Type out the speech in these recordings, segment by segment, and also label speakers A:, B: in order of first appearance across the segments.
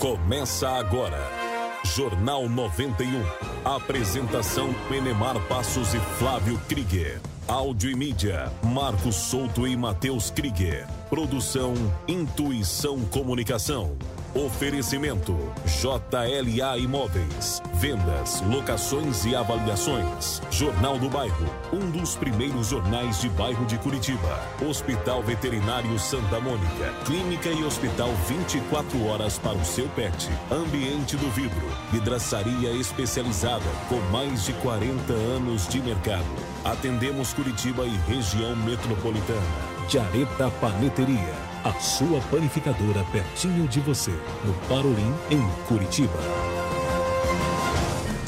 A: Começa agora. Jornal 91. Apresentação Penemar Passos e Flávio Krieger. Áudio e mídia, Marcos Souto e Matheus Krieger. Produção Intuição Comunicação. Oferecimento JLA Imóveis. Vendas, locações e avaliações. Jornal do Bairro, um dos primeiros jornais de bairro de Curitiba. Hospital Veterinário Santa Mônica. Clínica e hospital 24 horas para o seu pet. Ambiente do vidro. Vidraçaria especializada com mais de 40 anos de mercado. Atendemos Curitiba e região metropolitana. Jareta Paneteria a sua panificadora pertinho de você, no Parolim, em Curitiba.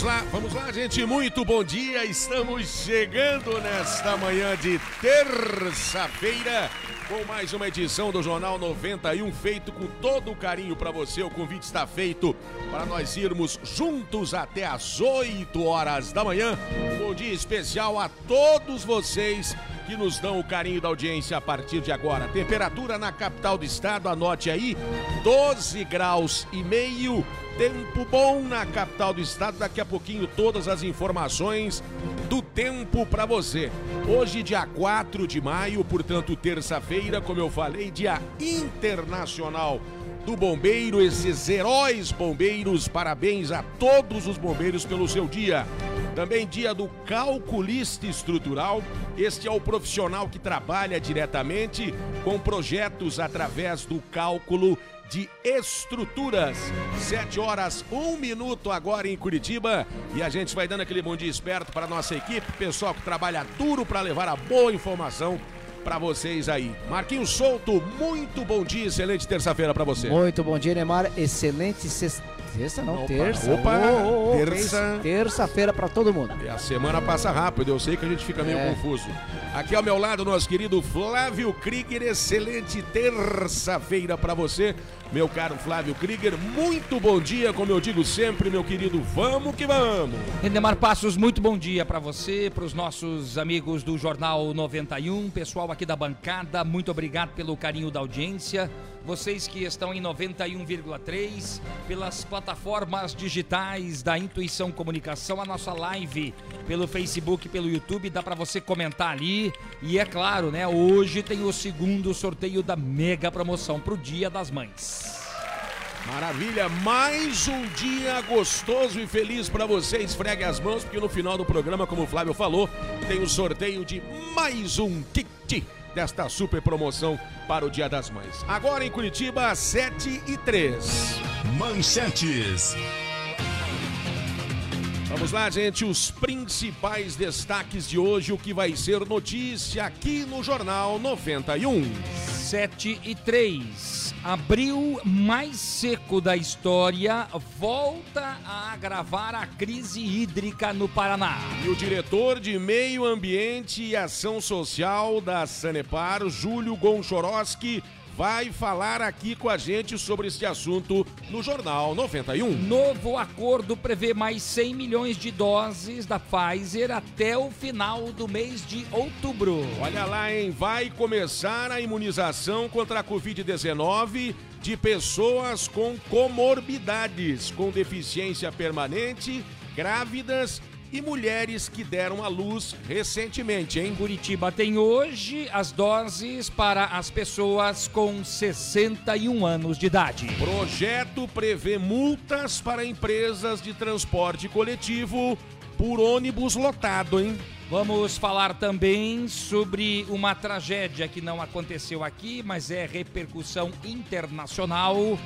B: Vamos lá, vamos lá, gente. Muito bom dia. Estamos chegando nesta manhã de terça-feira com mais uma edição do Jornal 91, feito com todo o carinho para você. O convite está feito para nós irmos juntos até às 8 horas da manhã. Um bom dia especial a todos vocês que nos dão o carinho da audiência a partir de agora. Temperatura na capital do estado, anote aí, 12 graus e meio. Tempo bom na capital do estado. Daqui a pouquinho todas as informações do tempo para você. Hoje, dia 4 de maio, portanto, terça-feira, como eu falei, dia internacional do bombeiro, esses heróis bombeiros. Parabéns a todos os bombeiros pelo seu dia. Também dia do calculista estrutural. Este é o profissional que trabalha diretamente com projetos através do cálculo de estruturas. Sete horas, um minuto agora em Curitiba. E a gente vai dando aquele bom dia esperto para a nossa equipe, pessoal que trabalha duro para levar a boa informação para vocês aí. Marquinhos Souto, muito bom dia, excelente terça-feira para você.
C: Muito bom dia, Neymar. Excelente sexta. Sexta não,
B: Opa,
C: terça.
B: opa,
C: ô, ô,
B: terça.
C: Terça-feira para todo mundo.
B: E a semana passa rápido, eu sei que a gente fica meio
C: É.
B: confuso. Aqui ao meu lado, nosso querido Flávio Krieger, excelente terça-feira para você, meu caro Flávio Krieger. Muito bom dia, como eu digo sempre, meu querido, vamos que vamos.
D: Rendemar Passos, muito bom dia para você, para os nossos amigos do Jornal 91, pessoal aqui da bancada, muito obrigado pelo carinho da audiência. Vocês que estão em 91,3 pelas plataformas digitais da Intuição Comunicação, a nossa live pelo Facebook, pelo YouTube, dá para você comentar ali. E é claro, né, hoje tem o segundo sorteio da mega promoção pro Dia das Mães.
B: Maravilha, mais um dia gostoso e feliz para você. Esfregue as mãos, porque no final do programa, como o Flávio falou, tem o sorteio de mais um kit desta super promoção para o Dia das Mães. Agora em Curitiba, às 7 e 3.
A: Manchetes.
B: Vamos lá, gente, os principais destaques de hoje, o que vai ser notícia aqui no Jornal 91.
D: 7 e 3. Abril mais seco da história volta a agravar a crise hídrica no Paraná.
B: E o diretor de Meio Ambiente e Ação Social da Sanepar, Júlio Gonchoroski, vai falar aqui com a gente sobre esse assunto no Jornal 91.
D: Novo acordo prevê mais 100 milhões de doses da Pfizer até o final do mês de outubro.
B: Olha lá, hein? Vai começar a imunização contra a Covid-19 de pessoas com comorbidades, com deficiência permanente, grávidas e mulheres que deram à luz recentemente, hein?
D: Curitiba tem hoje as doses para as pessoas com 61 anos de idade.
B: Projeto prevê multas para empresas de transporte coletivo por ônibus lotado, hein?
D: Vamos falar também sobre uma tragédia que não aconteceu aqui, mas é repercussão internacional.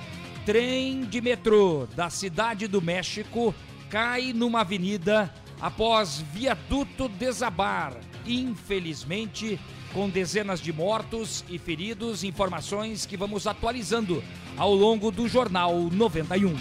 D: Trem de metrô da Cidade do México cai numa avenida após viaduto desabar. Infelizmente, com dezenas de mortos e feridos, informações que vamos atualizando ao longo do Jornal 91.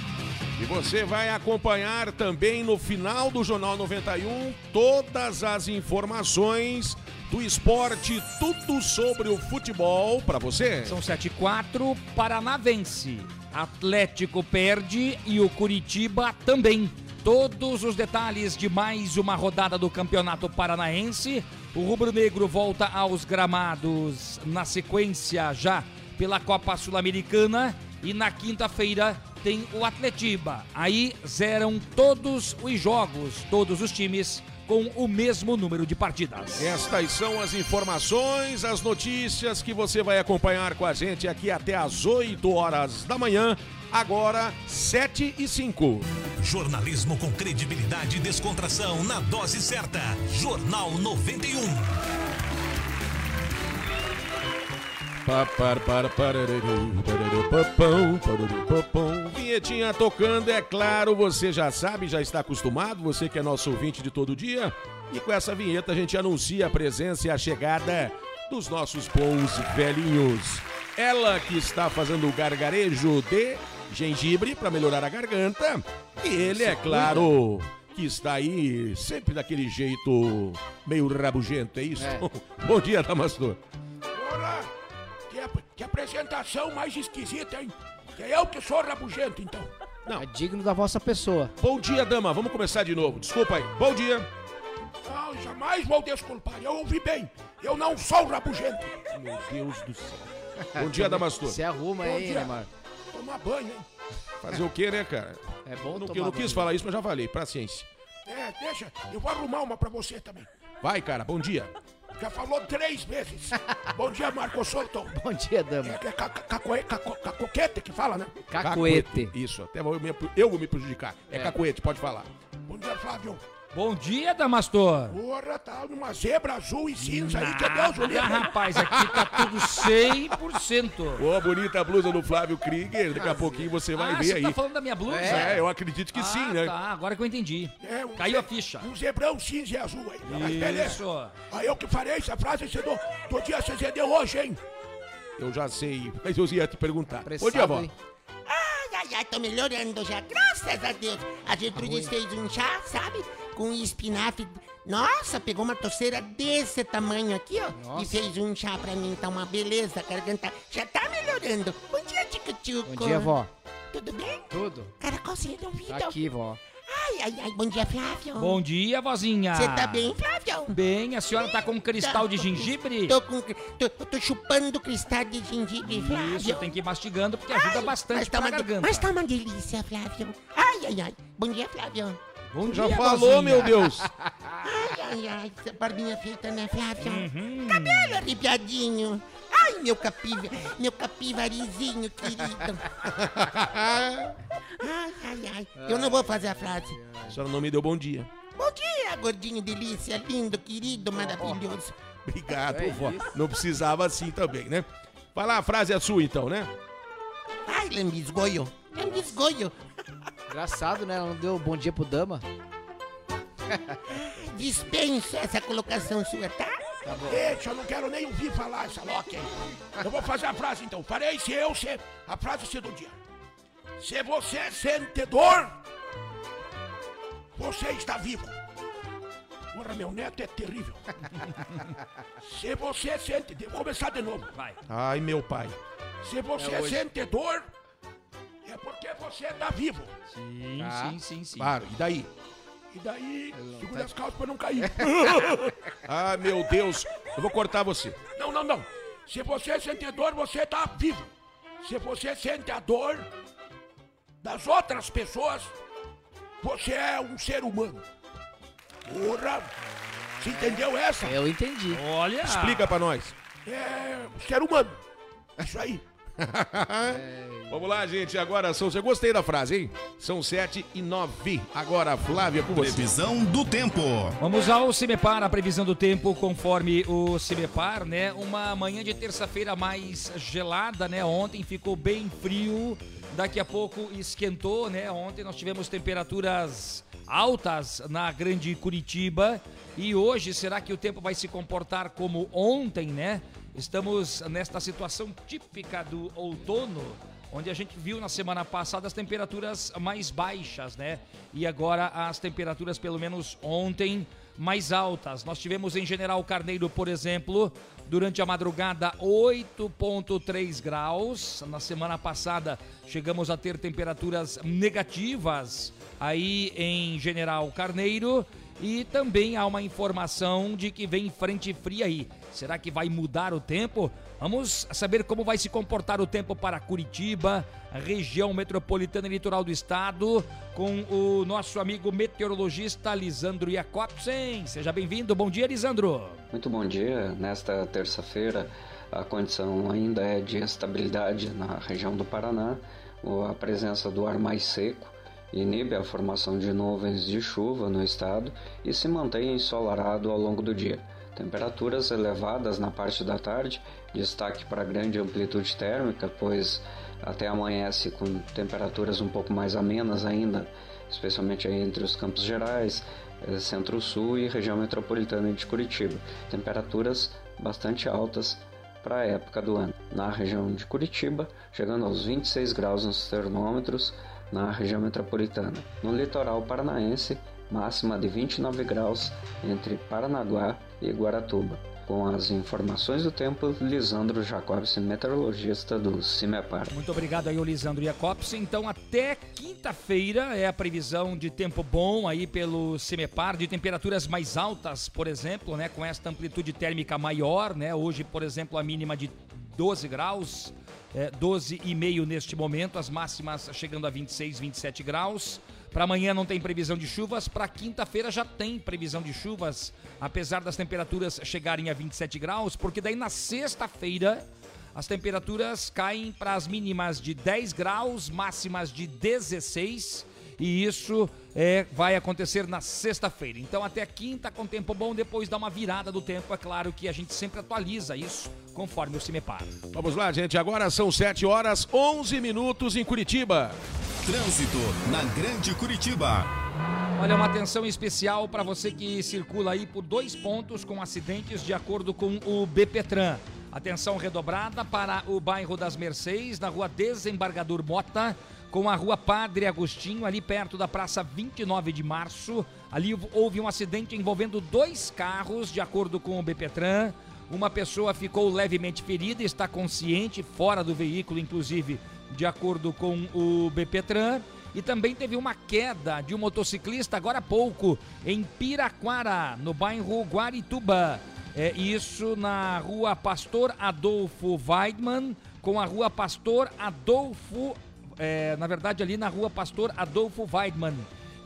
B: E você vai acompanhar também no final do Jornal 91 todas as informações do esporte, tudo sobre o futebol para você.
D: São 7 e 4, Paraná vence. Atlético perde e o Curitiba também. Todos os detalhes de mais uma rodada do Campeonato Paranaense. O Rubro Negro volta aos gramados na sequência já pela Copa Sul-Americana e na quinta-feira tem o Atletiba. Aí zeram todos os jogos, todos os times com o mesmo número de partidas.
B: Estas são as informações, as notícias que você vai acompanhar com a gente aqui até às 8 horas da manhã. Agora, 7 e 5.
A: Jornalismo com credibilidade e descontração na dose certa. Jornal 91.
B: Vinhetinha tocando, é claro, você já sabe, já está acostumado, você que é nosso ouvinte de todo dia. E com essa vinheta a gente anuncia a presença e a chegada dos nossos bons velhinhos. Ela que está fazendo o gargarejo de gengibre para melhorar a garganta. E ele, é claro, que está aí sempre daquele jeito meio rabugento, é isso?
C: É.
B: Bom dia, Damastor.
E: Ora, que, ap- que apresentação mais esquisita, hein? Que é eu que sou rabugento, então.
B: Não.
C: É digno da vossa pessoa.
B: Bom dia, dama. Vamos começar de novo. Desculpa aí. Bom dia.
E: Não, jamais vou desculpar. Eu ouvi bem. Eu não sou rabugento.
B: Meu Deus do céu. Bom dia, Damastor.
C: Se arruma
E: Bom
C: aí. Neymar.
E: Tomar banho, hein?
B: Fazer o quê, né, cara?
C: É bom
B: Eu não,
C: tomar
B: eu não quis
C: banho.
B: falar isso, mas já falei. Paciência.
E: É, deixa. Eu vou arrumar uma pra você também.
B: Vai, cara. Bom dia.
E: Já falou três vezes. Bom dia, Marcos Souto.
C: Bom dia, dama.
E: É, é ca- ca- cacoe- caco- cacoquete que fala, né?
C: Cacuete.
B: Isso. Até vou me, eu vou me prejudicar. É,
C: É.
B: cacuete, pode falar.
E: Bom dia, Flávio.
D: Bom dia, Damastor.
E: Porra, tá numa zebra azul e cinza aí, que Deus o
D: Ah, rapaz, aqui tá tudo 100%.
B: Ô, bonita blusa do Flávio Krieger. Daqui a pouquinho você vai
D: ah,
B: ver
D: você
B: aí.
D: tá falando da minha blusa?
B: É, eu acredito que
D: ah,
B: sim, né?
D: Tá, agora que eu entendi.
E: É, um
D: Caiu a
E: ze-
D: ficha.
E: Um zebrão cinza e azul aí. Mas beleza.
D: Isso.
E: Aí eu que farei essa frase você do, do dia CZD hoje, hein?
B: Eu já sei, mas eu ia te perguntar. Bom dia,
C: Apressado,
B: avó.
C: hein?
F: Ai, ai, ai, tô melhorando já, graças a Deus. A Gertrude fez um chá, sabe? Com espinafre. Nossa, pegou uma toceira desse tamanho aqui, ó. E
C: Nossa.
F: fez um chá pra mim, tá uma beleza. A garganta já tá melhorando. Bom dia, Tico-Tico.
C: Bom dia, vó.
F: Tudo bem?
C: Tudo?
F: Caracol do ouvido.
C: Tá aqui, vó.
F: Ai, ai, ai, bom dia, Flávio.
D: Bom dia, vozinha.
F: Você tá bem, Flávio?
D: Bem, a senhora tá com um cristal de gengibre?
F: Tô com... Tô, eu tô chupando cristal de gengibre, Flávio.
D: Isso, tem que ir mastigando porque ajuda
F: Ai,
D: bastante
F: mas tá
D: pra
F: uma de-
D: garganta.
F: Mas tá uma delícia, Flávio. Ai, ai, ai. Bom dia, Flávio.
D: Bom
B: Já
D: dia,
B: falou,
D: vozinha.
B: meu Deus.
F: Ai, ai, ai, essa barbinha feita, né, Flávio?
D: Uhum.
F: Cabelo arrepiadinho. Ai, meu capiva, meu capivarizinho querido. Ai, ai, ai. Eu não vou fazer a frase.
B: A senhora não me deu bom dia.
F: Bom dia, gordinho delícia, lindo, querido, maravilhoso.
B: Obrigado,
C: É
B: vó. Não precisava assim também, né? Vai lá, a frase é sua então, né?
F: Ai, lambisgoio, lambisgoio.
C: Engraçado, né? Ela não deu bom dia pro dama.
F: Dispensa essa colocação sua, tá?
E: Gente, eu não quero nem ouvir falar essa Loki aí. Eu vou fazer a frase então. Farei se eu ser. A frase ser do dia. Se você sente dor, você está vivo. Porra, meu neto é terrível. Se você sente. Vou começar de novo.
D: Vai.
B: Ai, meu pai.
E: Se você
C: É
E: dor, é porque você está vivo.
D: Sim,
C: Tá.
D: sim, sim, sim.
B: Claro, e daí?
E: E daí, segura as calças pra não cair.
B: Ah, meu Deus. Eu vou cortar você.
E: Não, não, não. Se você sente dor, você está vivo. Se você sente a dor das outras pessoas, você é um ser humano. Porra! Você entendeu essa?
C: Eu entendi.
D: Olha.
B: Explica pra nós.
E: É um ser humano. Isso aí.
B: Vamos lá, gente. Agora são. Eu gostei da frase, hein? São sete e nove. Agora, Flávia, com você.
A: Previsão do tempo.
D: Vamos ao CIMEPAR, a previsão do tempo conforme o CIMEPAR, né? Uma manhã de terça-feira mais gelada, né? Ontem ficou bem frio, daqui a pouco esquentou, né? Ontem nós tivemos temperaturas altas na grande Curitiba e hoje será que o tempo vai se comportar como ontem, né? Estamos nesta situação típica do outono, onde a gente viu na semana passada as temperaturas mais baixas, né? E agora as temperaturas, pelo menos ontem, mais altas. Nós tivemos em General Carneiro, por exemplo, durante a madrugada 8.3 graus. Na semana passada chegamos a ter temperaturas negativas aí em General Carneiro. E também há uma informação de que vem frente fria aí. Será que vai mudar o tempo? Vamos saber como vai se comportar o tempo para Curitiba, região metropolitana e litoral do estado, com o nosso amigo meteorologista Lisandro Jacobsen. Seja bem-vindo. Bom dia, Lisandro.
G: Muito bom dia. Nesta terça-feira, a condição ainda é de estabilidade na região do Paraná. A presença do ar mais seco inibe a formação de nuvens de chuva no estado e se mantém ensolarado ao longo do dia. Temperaturas elevadas na parte da tarde, destaque para grande amplitude térmica, pois até amanhece com temperaturas um pouco mais amenas ainda, especialmente entre os Campos Gerais, eh, Centro-Sul e região metropolitana de Curitiba. Temperaturas bastante altas para a época do ano. Na região de Curitiba, chegando aos 26 graus nos termômetros na região metropolitana. No litoral paranaense, máxima de 29 graus entre Paranaguá e Guaratuba. Com as informações do tempo, Lisandro Jacobson, meteorologista do CIMEPAR.
D: Muito obrigado aí, Lisandro Jacobson. Então, até quinta-feira é a previsão de tempo bom aí pelo CIMEPAR, de temperaturas mais altas, por exemplo, né, com esta amplitude térmica maior, né? Hoje, por exemplo, a mínima de 12 graus, é, 12,5 neste momento, as máximas chegando a 26, 27 graus. Para amanhã não tem previsão de chuvas, para quinta-feira já tem previsão de chuvas, apesar das temperaturas chegarem a 27 graus, porque daí na sexta-feira as temperaturas caem para as mínimas de 10 graus, máximas de 16 e isso é, vai acontecer na sexta-feira. Então até quinta com tempo bom, depois dá uma virada do tempo. É claro que a gente sempre atualiza isso conforme o CIMEPAR.
B: Vamos lá, gente. Agora são 7 horas 11 minutos em Curitiba.
A: Trânsito na Grande Curitiba.
D: Olha, uma atenção especial para você que circula aí por dois pontos com acidentes de acordo com o BPTran. Atenção redobrada para o bairro das Mercês, na rua Desembargador Mota, com a rua Padre Agostinho, ali perto da Praça 29 de Março. Ali houve um acidente envolvendo dois carros, de acordo com o BPTran. Uma pessoa ficou levemente ferida, está consciente, fora do veículo, inclusive de acordo com o BPTran. E também teve uma queda de um motociclista agora há pouco em Piraquara, no bairro Guarituba. É isso na rua Pastor Adolfo Weidman, com a rua Pastor Adolfo, é, na verdade ali na rua Pastor Adolfo Weidman.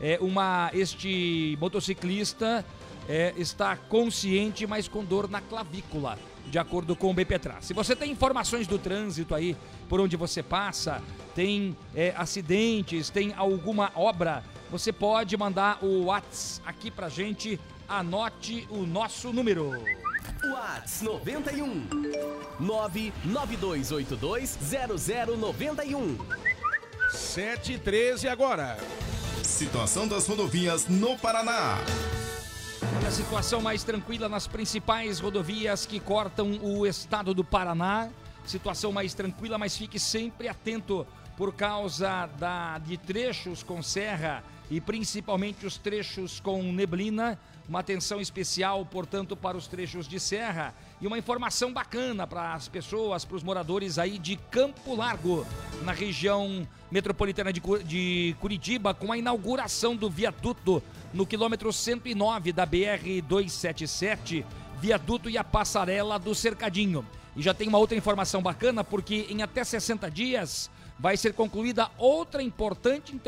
D: É, uma, este motociclista é, está consciente, mas com dor na clavícula de acordo com o BPTRA. Se você tem informações do trânsito aí, por onde você passa, tem é, acidentes, tem alguma obra, você pode mandar o WhatsApp aqui pra gente. Anote o nosso número.
H: Whats 91 992820091
B: 7 e 13 agora.
A: Situação das rodovias no Paraná.
D: A situação mais tranquila nas principais rodovias que cortam o estado do Paraná. Situação mais tranquila, mas fique sempre atento por causa da, de trechos com serra e principalmente os trechos com neblina. Uma atenção especial, portanto, para os trechos de serra e uma informação bacana para as pessoas, para os moradores aí de Campo Largo, na região metropolitana de, Curitiba, com a inauguração do viaduto no quilômetro 109 da BR 277, viaduto e a passarela do Cercadinho. E já tem uma outra informação bacana, porque em até 60 dias vai ser concluída outra importante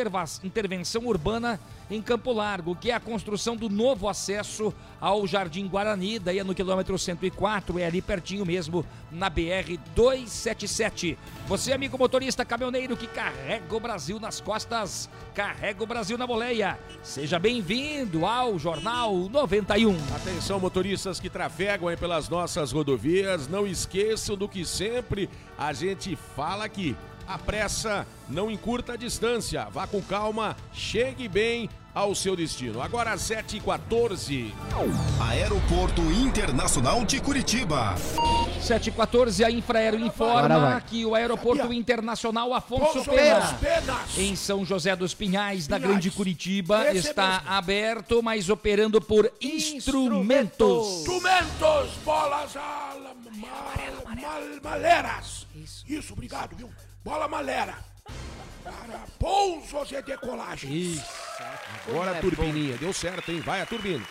D: intervenção urbana em Campo Largo, que é a construção do novo acesso ao Jardim Guarani, daí é no quilômetro 104, é ali pertinho mesmo, na BR 277. Você, amigo motorista caminhoneiro que carrega o Brasil nas costas, carrega o Brasil na boleia. Seja bem-vindo ao Jornal 91.
B: Atenção, motoristas que trafegam aí pelas nossas rodovias, não esqueçam do que sempre a gente fala aqui. A pressa não encurta a distância. Vá com calma, chegue bem ao seu destino. Agora 7h14.
A: Aeroporto Internacional de Curitiba.
D: 7h14, a Infraero informa que o Aeroporto Internacional Afonso Pena,
E: Penas.
D: em São José dos Pinhais, da
E: Pinhais.
D: Grande Curitiba,
E: Esse
D: está
E: mesmo.
D: aberto, mas operando por instrumentos.
E: Instrumentos, bolas al, mal, mal, maleras. Isso. obrigado, viu? Bola malera. Para pousos e decolagem.
D: Isso.
B: Agora a
C: Como é
B: turbininha. Deu certo, hein? Vai a turbina.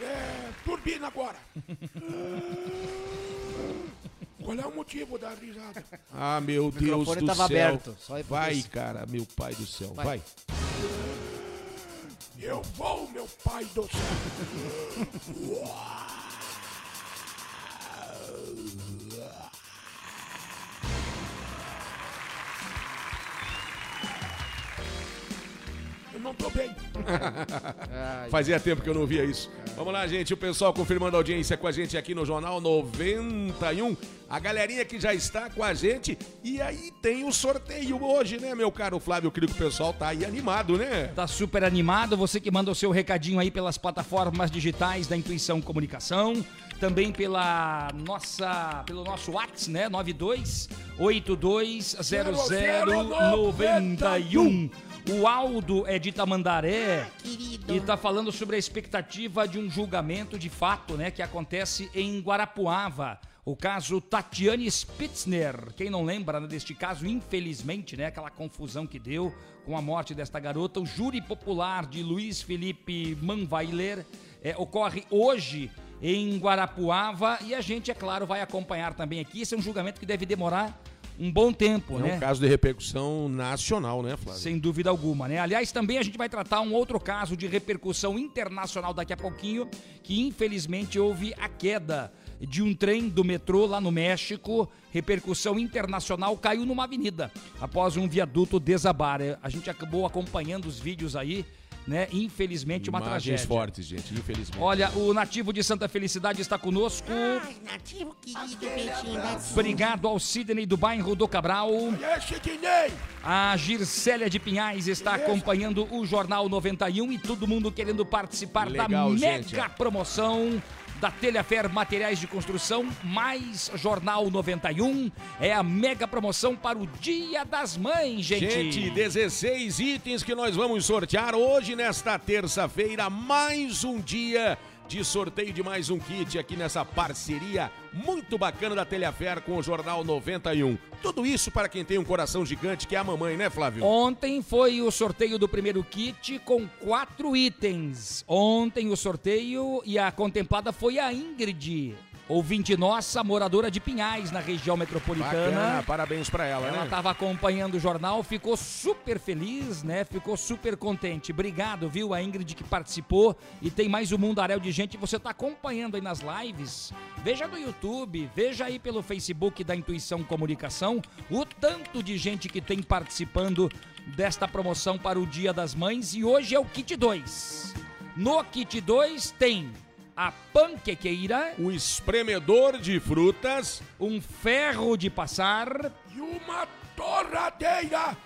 E: É, turbina agora. Qual é o motivo da risada?
B: Ah, meu Deus do céu.
C: aberto, pra
B: Vai,
C: você.
B: cara, meu pai do céu.
C: Vai.
B: Vai.
E: Eu vou, meu pai do céu. tô bem.
B: Fazia tempo que eu não via isso. Vamos lá, gente. O pessoal confirmando a audiência com a gente aqui no Jornal 91. A galerinha que já está com a gente. E aí tem o sorteio hoje, né, meu caro Flávio? Eu creio que o pessoal tá aí animado, né?
D: Tá super animado, você que manda o seu recadinho aí pelas plataformas digitais da Intuição Comunicação, também pela nossa, pelo nosso WhatsApp, né? 92820091. O Aldo é de Tamandaré
F: querido.
D: e tá falando sobre a expectativa de um julgamento de fato, né, que acontece em Guarapuava. O caso Tatiane Spitzner, quem não lembra né, deste caso, infelizmente, né, aquela confusão que deu com a morte desta garota, o júri popular de Luiz Felipe Manweiler é, ocorre hoje em Guarapuava e a gente, é claro, vai acompanhar também aqui. Esse é um julgamento que deve demorar um bom tempo,
B: É
D: né?
B: um caso de repercussão nacional, né, Flávio?
D: Sem dúvida alguma, né? Aliás, também a gente vai tratar um outro caso de repercussão internacional daqui a pouquinho, que infelizmente houve a queda de um trem do metrô lá no México. Repercussão internacional caiu numa avenida após um viaduto desabar. É, A gente acabou acompanhando os vídeos aí, né? Infelizmente, uma
B: Imagens
D: tragédia.
B: fortes, gente, infelizmente.
D: Olha, o nativo de Santa Felicidade está conosco.
F: Ai, nativo querido, peixinho da
D: Obrigado ao Sidney do bairro do Cabral.
E: E Sidney?
D: A Gircélia de Pinhais está acompanhando o Jornal 91 e todo mundo querendo participar
B: Legal,
D: da
B: gente.
D: mega promoção da Telhafer Materiais de Construção mais Jornal 91. É a mega promoção para o Dia das Mães, gente.
B: Gente, 16 itens que nós vamos sortear hoje, nesta terça-feira. Mais um dia de sorteio de mais um kit aqui nessa parceria muito bacana da Telhafer com o Jornal 91. Tudo isso para quem tem um coração gigante, que é a mamãe, né, Flávio?
D: Ontem foi o sorteio do primeiro kit com quatro itens. Ontem o sorteio e a contemplada foi a Ingrid, ouvinte nossa, moradora de Pinhais, na região metropolitana.
B: Bacana, parabéns pra ela,
D: Ela
B: né?
D: estava acompanhando o jornal, ficou super feliz, né? Ficou super contente. Obrigado, viu, a Ingrid que participou. E tem mais um mundaréu de gente. Você está acompanhando aí nas lives. Veja no YouTube, veja aí pelo Facebook da Intuição Comunicação o tanto de gente que tem participando desta promoção para o Dia das Mães. E hoje é o kit 2. No kit 2 tem a panquequeira,
B: O espremedor de frutas.
D: um ferro de passar,
E: E uma torradeira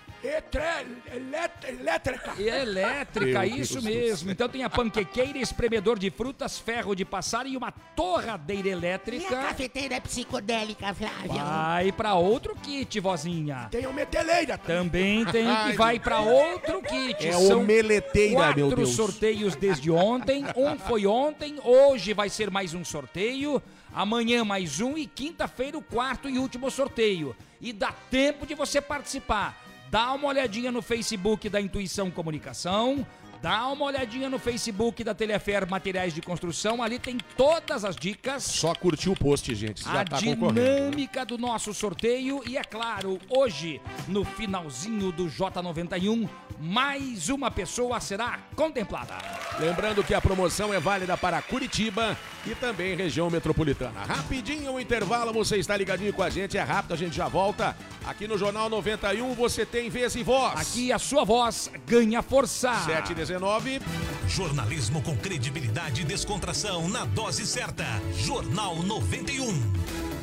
E: elétrica.
D: E elétrica,
B: Meu
D: isso
B: Deus
D: mesmo. Então tem a panquequeira, espremedor de frutas, ferro de passar e uma torradeira
F: E a
D: elétrica.
F: cafeteira psicodélica, Flávio?
D: Vai pra outro kit, vozinha.
E: Tem uma meteleira também.
D: Também tem que vai pra outro kit.
B: É
D: São
B: omeleteira, meu
D: quatro
B: Deus.
D: sorteios desde ontem. Um foi ontem, hoje vai ser mais um sorteio. Amanhã mais um e quinta-feira o quarto e último sorteio. E dá tempo de você participar. Dá uma olhadinha no Facebook da Intuição Comunicação. Dá uma olhadinha no Facebook da Telefer Materiais de Construção. Ali tem todas as dicas
B: Só curtiu o post, gente. Você
D: a
B: já tá concorrendo.
D: dinâmica do nosso sorteio e é claro, hoje no finalzinho do J91, mais uma pessoa será contemplada.
B: Lembrando que a promoção é válida para Curitiba e também região metropolitana. Rapidinho o intervalo, você está ligadinho com a gente, é rápido, a gente já volta. Aqui no Jornal 91 você tem vez e voz.
D: Aqui a sua voz ganha força.
B: 7 e 19.
A: Jornalismo com credibilidade e descontração na dose certa. Jornal 91.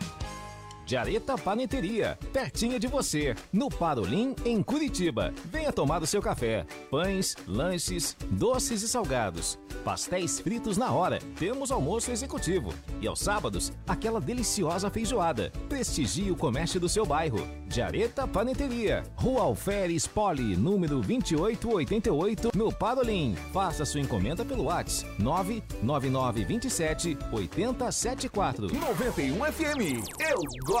I: De Areta Paneteria, pertinho de você, no Parolim, em Curitiba. Venha tomar o seu café. Pães, lanches, doces e salgados. Pastéis fritos na hora. Temos almoço executivo. E aos sábados, aquela deliciosa feijoada. Prestigie o comércio do seu bairro. De Areta Paneteria. Rua Alferes Poli, número 2888, no Parolim. Faça sua encomenda pelo WhatsApp 99927 8074.
J: 91 FM. Eu gosto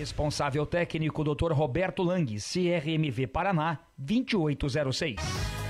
D: Responsável técnico Dr. Roberto Lang, CRMV Paraná, 2806.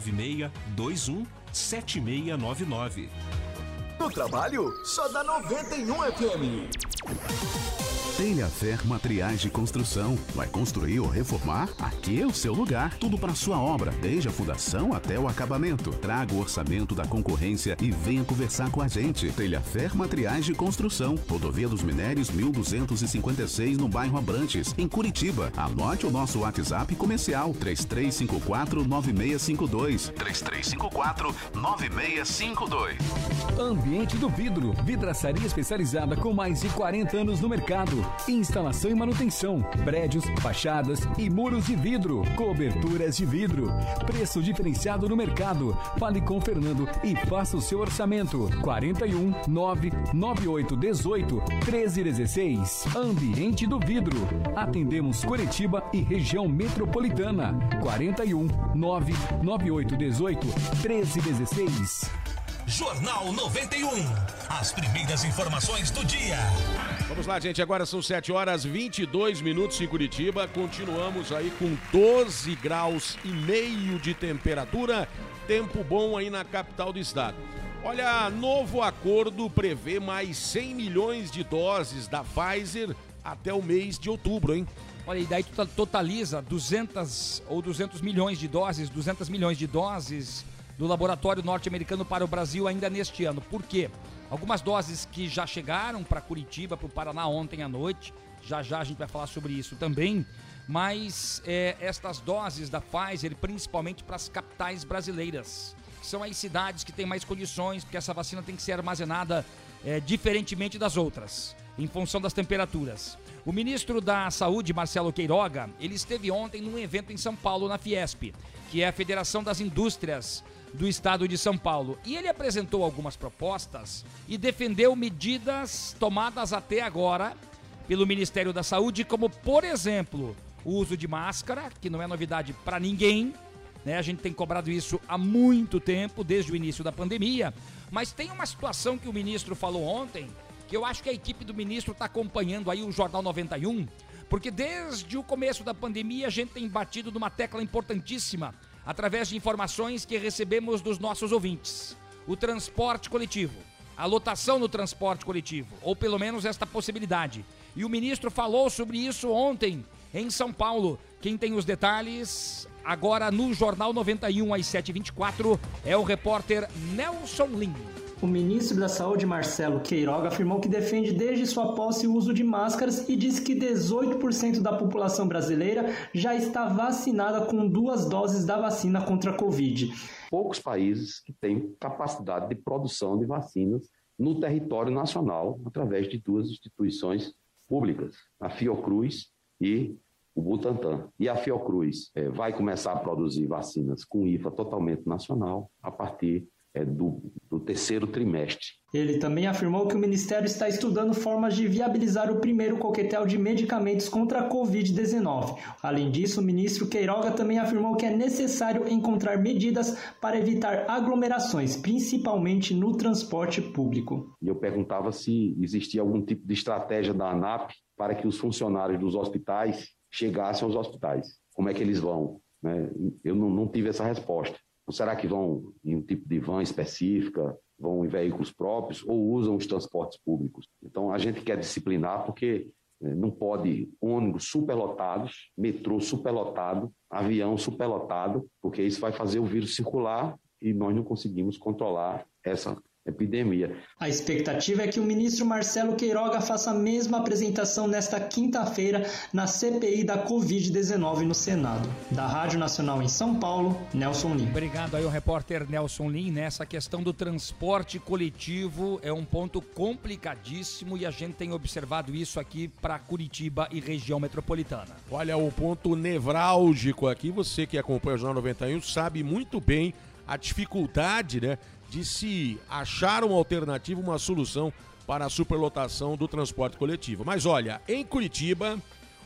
K: 21 7699.
J: No trabalho, só dá 91 FM.
L: Telhafer Materiais de Construção. Vai construir ou reformar? Aqui é o seu lugar. Tudo para sua obra, desde a fundação até o acabamento. Traga o orçamento da concorrência e venha conversar com a gente. Telhafer Materiais de Construção. Rodovia dos Minérios 1256 no bairro Abrantes, em Curitiba. Anote o nosso WhatsApp comercial 3354 9652. 3354 9652.
M: Ambiente do Vidro. Vidraçaria especializada com mais de 40 anos no mercado. Instalação e manutenção. Prédios, fachadas e muros de vidro. Coberturas de vidro. Preço diferenciado no mercado. Fale com Fernando e faça o seu orçamento. 41 998 18 1316. Ambiente do Vidro. Atendemos Curitiba e região metropolitana. 41 998 18 1316.
J: Jornal 91. As primeiras informações do dia.
B: Vamos lá, gente. Agora são 7 horas 22 minutos em Curitiba. Continuamos aí com 12 graus e meio de temperatura. Tempo bom aí na capital do estado. Olha, novo acordo prevê mais 100 milhões de doses da Pfizer até o mês de outubro, hein?
D: Olha, e daí totaliza 200 ou 200 milhões de doses, 200 milhões de doses do laboratório norte-americano para o Brasil ainda neste ano. Por quê? Algumas doses que já chegaram para Curitiba, para o Paraná ontem à noite. Já já a gente vai falar sobre isso também. Mas é, estas doses da Pfizer, principalmente para as capitais brasileiras, que são as cidades que têm mais condições, porque essa vacina tem que ser armazenada é, diferentemente das outras, em função das temperaturas. O ministro da Saúde, Marcelo Queiroga, ele esteve ontem num evento em São Paulo, na Fiesp, que é a Federação das Indústrias do estado de São Paulo. E ele apresentou algumas propostas e defendeu medidas tomadas até agora pelo Ministério da Saúde, como, por exemplo, o uso de máscara, que não é novidade para ninguém. Né? A gente tem cobrado isso há muito tempo, desde o início da pandemia. Mas tem uma situação que o ministro falou ontem, que eu acho que a equipe do ministro está acompanhando aí o Jornal 91, porque desde o começo da pandemia a gente tem batido numa tecla importantíssima através de informações que recebemos dos nossos ouvintes. O transporte coletivo, a lotação no transporte coletivo, ou pelo menos esta possibilidade. E o ministro falou sobre isso ontem em São Paulo. Quem tem os detalhes agora no Jornal 91 às 7h24 é o repórter Nelson Lima.
N: O ministro da Saúde, Marcelo Queiroga, afirmou que defende desde sua posse o uso de máscaras e disse que 18% da população brasileira já está vacinada com duas doses da vacina contra a Covid.
O: Poucos países que têm capacidade de produção de vacinas no território nacional através de duas instituições públicas, a Fiocruz e o Butantan. E a Fiocruz é, vai começar a produzir vacinas com IFA totalmente nacional a partir é, do, do terceiro trimestre.
N: Ele também afirmou que o Ministério está estudando formas de viabilizar o primeiro coquetel de medicamentos contra a Covid-19. Além disso, o ministro Queiroga também afirmou que é necessário encontrar medidas para evitar aglomerações, principalmente no transporte público.
O: E eu perguntava se existia algum tipo de estratégia da ANAP para que os funcionários dos hospitais chegassem aos hospitais. Como é que eles vão? Né? Eu não, não tive essa resposta. Ou será que vão em um tipo de van específica, vão em veículos próprios ou usam os transportes públicos? Então a gente quer disciplinar porque eh, não pode ônibus superlotados, metrô superlotado, avião superlotado, porque isso vai fazer o vírus circular e nós não conseguimos controlar essa epidemia.
N: A expectativa é que o ministro Marcelo Queiroga faça a mesma apresentação nesta quinta-feira na CPI da Covid-19 no Senado. Da Rádio Nacional em São Paulo, Nelson Lim.
D: Obrigado aí o repórter Nelson Lim. Nessa questão do transporte coletivo é um ponto complicadíssimo e a gente tem observado isso aqui para Curitiba e região metropolitana.
B: Olha, o ponto nevrálgico aqui, você que acompanha o Jornal 91 sabe muito bem a dificuldade, né, de se achar uma alternativa, uma solução para a superlotação do transporte coletivo. Mas olha, em Curitiba,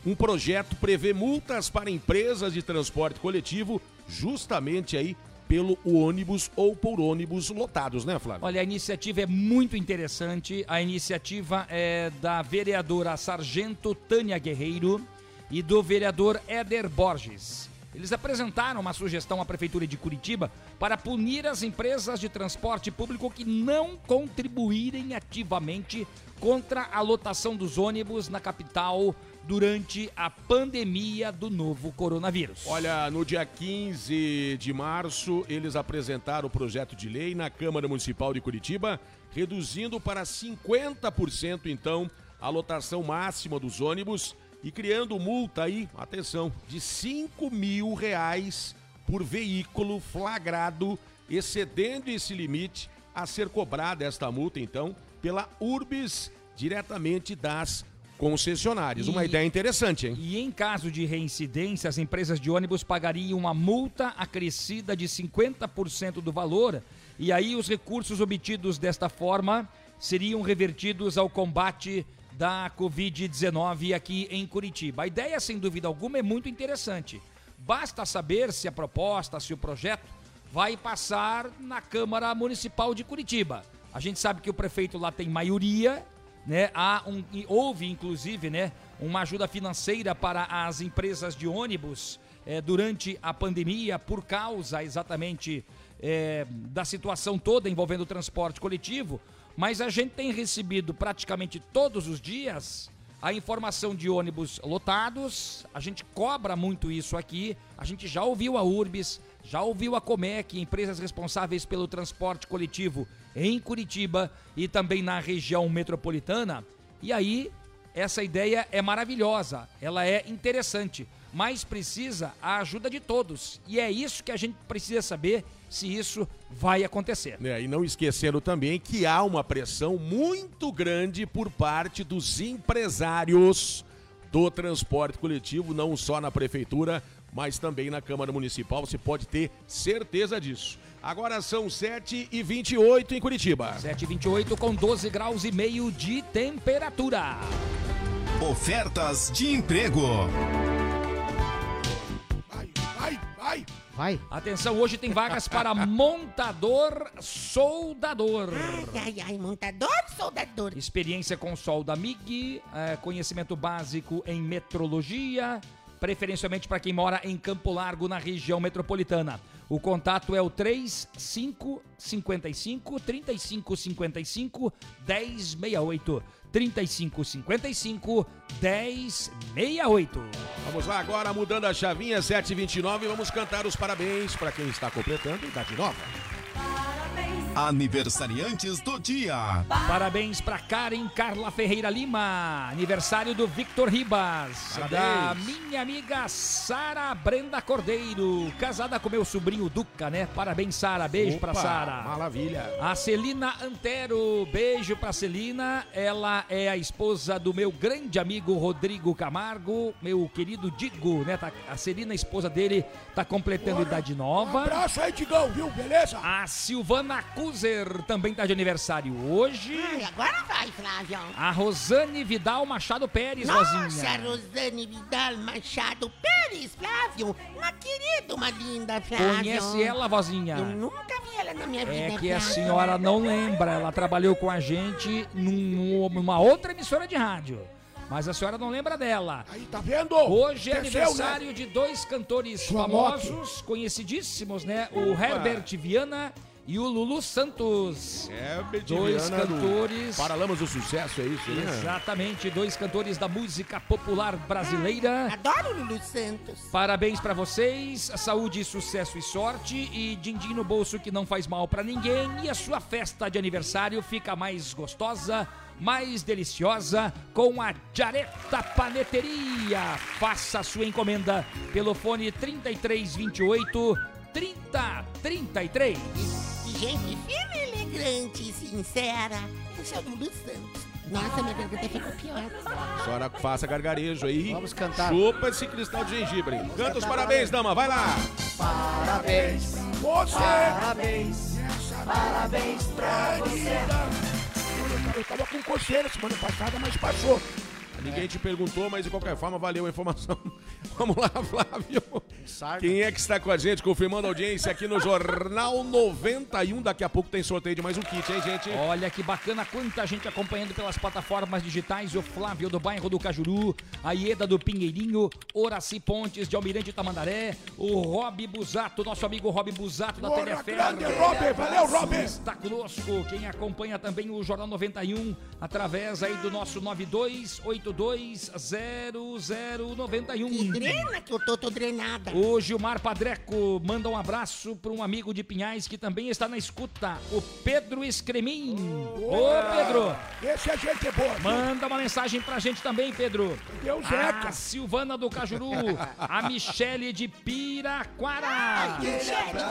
B: um projeto prevê multas para empresas de transporte coletivo, justamente aí pelo ônibus ou por ônibus lotados, né, Flávio?
D: Olha, a iniciativa é muito interessante. A iniciativa é da vereadora Sargento Tânia Guerreiro e do vereador Éder Borges. Eles apresentaram uma sugestão à Prefeitura de Curitiba para punir as empresas de transporte público que não contribuírem ativamente contra a lotação dos ônibus na capital durante a pandemia do novo coronavírus.
B: Olha, no dia 15 de março, eles apresentaram o projeto de lei na Câmara Municipal de Curitiba, reduzindo para 50% então a lotação máxima dos ônibus e criando multa aí, atenção, de 5 mil reais por veículo flagrado, excedendo esse limite a ser cobrada esta multa, então, pela Urbis, diretamente das concessionárias. Uma ideia interessante, hein?
D: E em caso de reincidência, as empresas de ônibus pagariam uma multa acrescida de 50% do valor, e aí os recursos obtidos desta forma seriam revertidos ao combate da Covid-19 aqui em Curitiba. A ideia, sem dúvida alguma, é muito interessante. Basta saber se a proposta, se o projeto vai passar na Câmara Municipal de Curitiba. A gente sabe que o prefeito lá tem maioria, né? Há um, houve, inclusive, né, uma ajuda financeira para as empresas de ônibus eh, durante a pandemia, por causa exatamente eh, da situação toda envolvendo o transporte coletivo. Mas a gente tem recebido praticamente todos os dias a informação de ônibus lotados. A gente cobra muito isso aqui. A gente já ouviu a Urbis, já ouviu a Comec, empresas responsáveis pelo transporte coletivo em Curitiba e também na região metropolitana. E aí, essa ideia é maravilhosa, ela é interessante, mas precisa a ajuda de todos. E é isso que a gente precisa saber se isso vai acontecer.
B: É, e não esquecendo também que há uma pressão muito grande por parte dos empresários do transporte coletivo, não só na prefeitura, mas também na Câmara Municipal. Você pode ter certeza disso. Agora são 7 e 28 em Curitiba.
D: 7 e 28 com 12 graus e meio de temperatura.
J: Ofertas de emprego.
E: Vai.
D: Atenção, hoje tem vagas para montador soldador.
F: Ai, ai, ai, montador soldador.
D: Experiência com solda MIG, é, conhecimento básico em metrologia, preferencialmente para quem mora em Campo Largo, na região metropolitana. O contato é o 3555 3555 1068. 3555 1068.
B: Vamos lá agora, mudando a chavinha 729, vamos cantar os parabéns para quem está completando idade nova.
A: Aniversariantes do dia.
D: Parabéns para Karen Carla Ferreira Lima, aniversário do Victor Ribas,
B: Parabéns.
D: da minha amiga Sara Brenda Cordeiro, casada com meu sobrinho Duca, né? Parabéns, Sara, beijo pra
B: Opa,
D: Sara.
B: Maravilha.
D: A Celina Antero, beijo pra Celina. Ela é a esposa do meu grande amigo Rodrigo Camargo, meu querido Digo, né? Tá- a Celina, a esposa dele, tá completando idade nova.
E: Um abraço aí, Digão, viu? Beleza?
D: A Silvana Kuzer também tá de aniversário hoje.
F: Ai, agora vai, Flávio.
D: A Rosane Vidal Machado Pérez,
F: Nossa,
D: Rosinha.
F: Rosane Vidal Machado Pérez, Flávio. Uma querida, uma linda, Flávio.
D: Conhece ela, vozinha?
F: Eu nunca vi ela na minha vida,
D: É que a
F: Flávio.
D: senhora não lembra, ela trabalhou com a gente num- numa outra emissora de rádio. Mas a senhora não lembra dela.
E: Aí, tá vendo?
D: Hoje é
E: Desceu,
D: aniversário
E: né?
D: de dois cantores
E: Sua
D: famosos, conhecidíssimos, né? O
B: Opa.
D: Herbert Viana e o Lulu Santos.
B: É,
D: Dois
B: Viana do
D: cantores.
B: Paralamas do Sucesso, é isso, né?
D: Exatamente, dois cantores da música popular brasileira.
F: Adoro o Lulu Santos.
D: Parabéns pra vocês, saúde, sucesso e sorte e din-din no bolso que não faz mal pra ninguém e a sua festa de aniversário fica mais gostosa, mais deliciosa com a Jareta Paneteria. Faça a sua encomenda pelo fone 3328 3033.
F: De gente firme, elegante e sincera. É o Lulu Santos. Nossa, minha garganta ficou pior.
B: A senhora faça gargarejo aí.
C: Vamos cantar.
B: Chupa esse cristal de gengibre. Canta os parabéns, dama. Vai lá.
C: Parabéns.
E: Você.
C: Parabéns. Parabéns pra você.
E: Eu tava com coceira semana passada, mas passou.
B: Ninguém te perguntou, mas de qualquer forma valeu a informação. Vamos lá, Flávio. Quem é que está com a gente, confirmando a audiência aqui no Jornal 91? Daqui a pouco tem sorteio de mais um kit, hein, gente?
D: Olha que bacana, quanta gente acompanhando pelas plataformas digitais. O Flávio do bairro do Cajuru, a Ieda do Pinheirinho, Horaci Pontes de Almirante Tamandaré, o Rob Busato, nosso amigo Rob Busato da Telefer.
E: grande Rob, valeu, Rob.
D: Está conosco. Quem acompanha também o Jornal 91 através aí do nosso 92820091.
F: Que drena que eu tô, tô drenada.
D: O Gilmar Padreco manda um abraço para um amigo de Pinhais que também está na escuta, o Pedro Escremin. Ô, Pedro!
E: Esse é gente boa.
D: Manda uma mensagem pra gente também, Pedro.
E: Deus Zeca.
D: A Silvana do Cajuru, a Michele de Piraquara.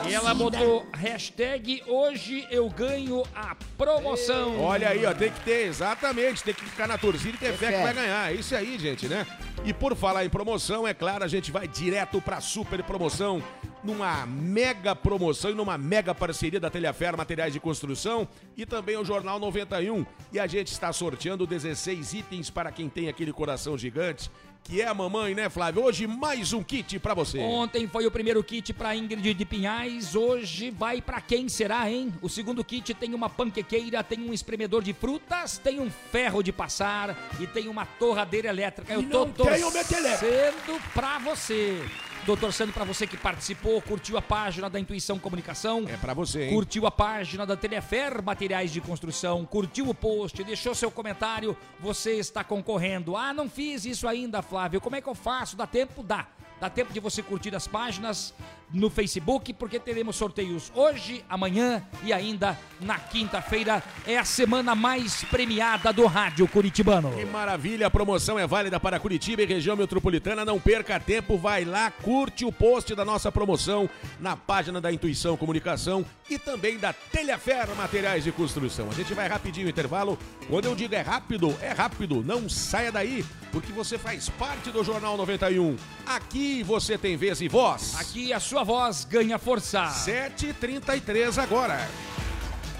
D: E ela botou hashtag hoje eu ganho a promoção.
B: Olha aí, ó, tem que ter, exatamente, tem que ficar na torcida e ter fé que vai ganhar. É isso aí, gente, né? E por falar em promoção, é claro, a gente vai direto pra super promoção, numa mega promoção e numa mega parceria da Telhafer Materiais de Construção e também o Jornal 91. E a gente está sorteando 16 itens para quem tem aquele coração gigante, que é a mamãe, né, Flávio? Hoje mais um kit pra você.
D: Ontem foi o primeiro kit pra Ingrid de Pinhais, hoje vai pra quem será, hein? O segundo kit tem uma panquequeira, tem um espremedor de frutas, tem um ferro de passar e tem uma torradeira elétrica. Eu
E: E
D: tô
E: o metelé.
D: torcendo pra você. Tô torcendo pra você que participou, curtiu a página da Intuição Comunicação.
B: É pra você, hein?
D: Curtiu a página da Telefer Materiais de Construção, curtiu o post, deixou seu comentário, você está concorrendo. Ah, não fiz isso ainda, Flávio. Como é que eu faço? Dá tempo? Dá. Dá tempo de você curtir as páginas no Facebook, porque teremos sorteios hoje, amanhã e ainda na quinta-feira. É a semana mais premiada do rádio curitibano.
B: Que maravilha, a promoção é válida para Curitiba e região metropolitana. Não perca tempo, vai lá, curte o post da nossa promoção na página da Intuição Comunicação e também da Telhafer Materiais de Construção. A gente vai rapidinho intervalo. Quando eu digo é rápido, é rápido. Não saia daí, porque você faz parte do Jornal 91. Aqui você tem vez e voz.
D: Aqui a sua voz ganha força.
B: 7h33 agora.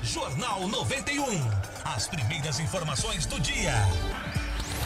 J: Jornal 91. As primeiras informações do dia.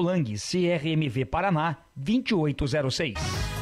D: Lang, CRMV Paraná, 2806.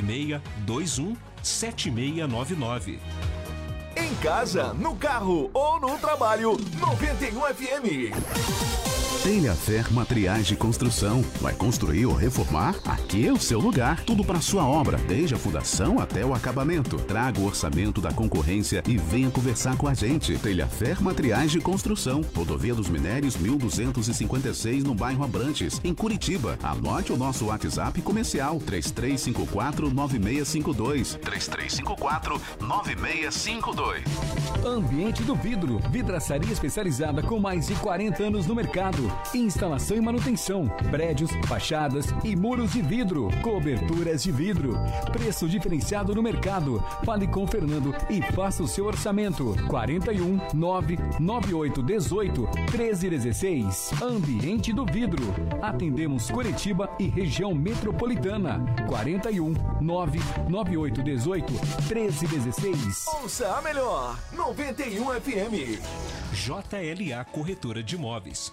K: 21 7699.
I: Em casa, no carro ou no trabalho, 91 FM.
L: Telhafer Materiais de Construção. Vai construir ou reformar? Aqui é o seu lugar. Tudo para sua obra, desde a fundação até o acabamento. Traga o orçamento da concorrência e venha conversar com a gente. Telhafer Materiais de Construção. Rodovia dos Minérios 1256 no bairro Abrantes, em Curitiba. Anote o nosso WhatsApp comercial 3354 9652. 3354 9652.
M: Ambiente do Vidro. Vidraçaria especializada com mais de 40 anos no mercado. Instalação e manutenção. Prédios, fachadas e muros de vidro. Coberturas de vidro. Preço diferenciado no mercado. Fale com o Fernando e faça o seu orçamento. 41 998 18 1316. Ambiente do Vidro. Atendemos Curitiba e região metropolitana. 41 998 18 1316.
I: Ouça a melhor, 91 FM.
K: JLA Corretora de Imóveis.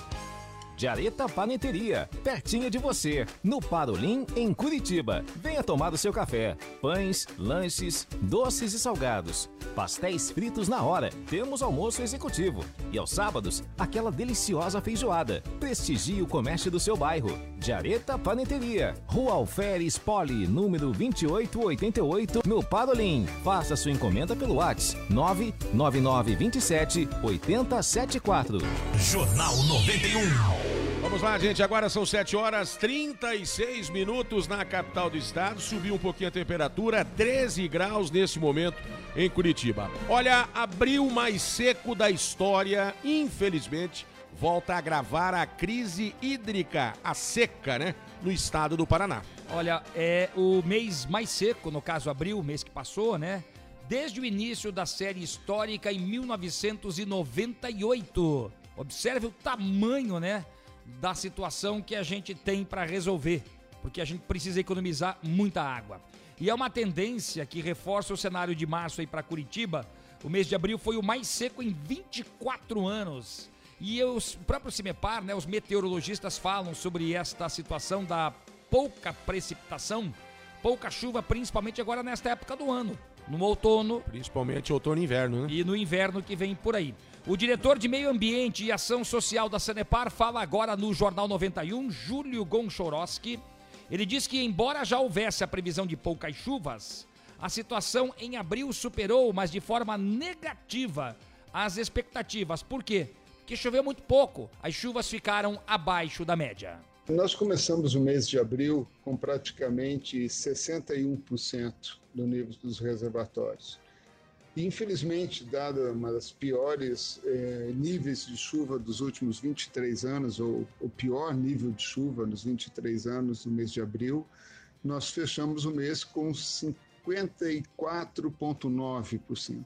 I: Jareta Paneteria, pertinho de você, no Parolim, em Curitiba. Venha tomar o seu café. Pães, lanches, doces e salgados. Pastéis fritos na hora. Temos almoço executivo. E aos sábados, aquela deliciosa feijoada. Prestigie o comércio do seu bairro. Jareta Paneteria, Rua Alferes Poli, número 2888, no Parolim. Faça sua encomenda pelo WhatsApp 99927 8074.
J: Jornal 91.
B: Vamos lá, gente. Agora são 7 horas 36 minutos na capital do estado. Subiu um pouquinho a temperatura, 13 graus nesse momento em Curitiba. Olha, abril mais seco da história, infelizmente, volta a agravar a crise hídrica, a seca, né? No estado do Paraná.
D: Olha, é o mês mais seco, no caso abril, mês que passou, né? Desde o início da série histórica em 1998. Observe o tamanho, né? Da situação que a gente tem para resolver, porque a gente precisa economizar muita água. E é uma tendência que reforça o cenário de março aí para Curitiba. O mês de abril foi o mais seco em 24 anos. E os próprios CIMEPAR, né, os meteorologistas falam sobre esta situação da pouca precipitação, pouca chuva, principalmente agora nesta época do ano, no outono.
B: Principalmente outono e inverno, né?
D: E no inverno que vem por aí. O diretor de Meio Ambiente e Ação Social da Sanepar fala agora no Jornal 91, Júlio Gonchorowski. Ele diz que, embora já houvesse a previsão de poucas chuvas, a situação em abril superou, mas de forma negativa, as expectativas. Por quê? Porque choveu muito pouco, as chuvas ficaram abaixo da média.
P: Nós começamos o mês de abril com praticamente 61% do nível dos reservatórios. Infelizmente, dado uma das piores eh, níveis de chuva dos últimos 23 anos, ou o pior nível de chuva nos 23 anos, no mês de abril, nós fechamos o mês com 54,9%.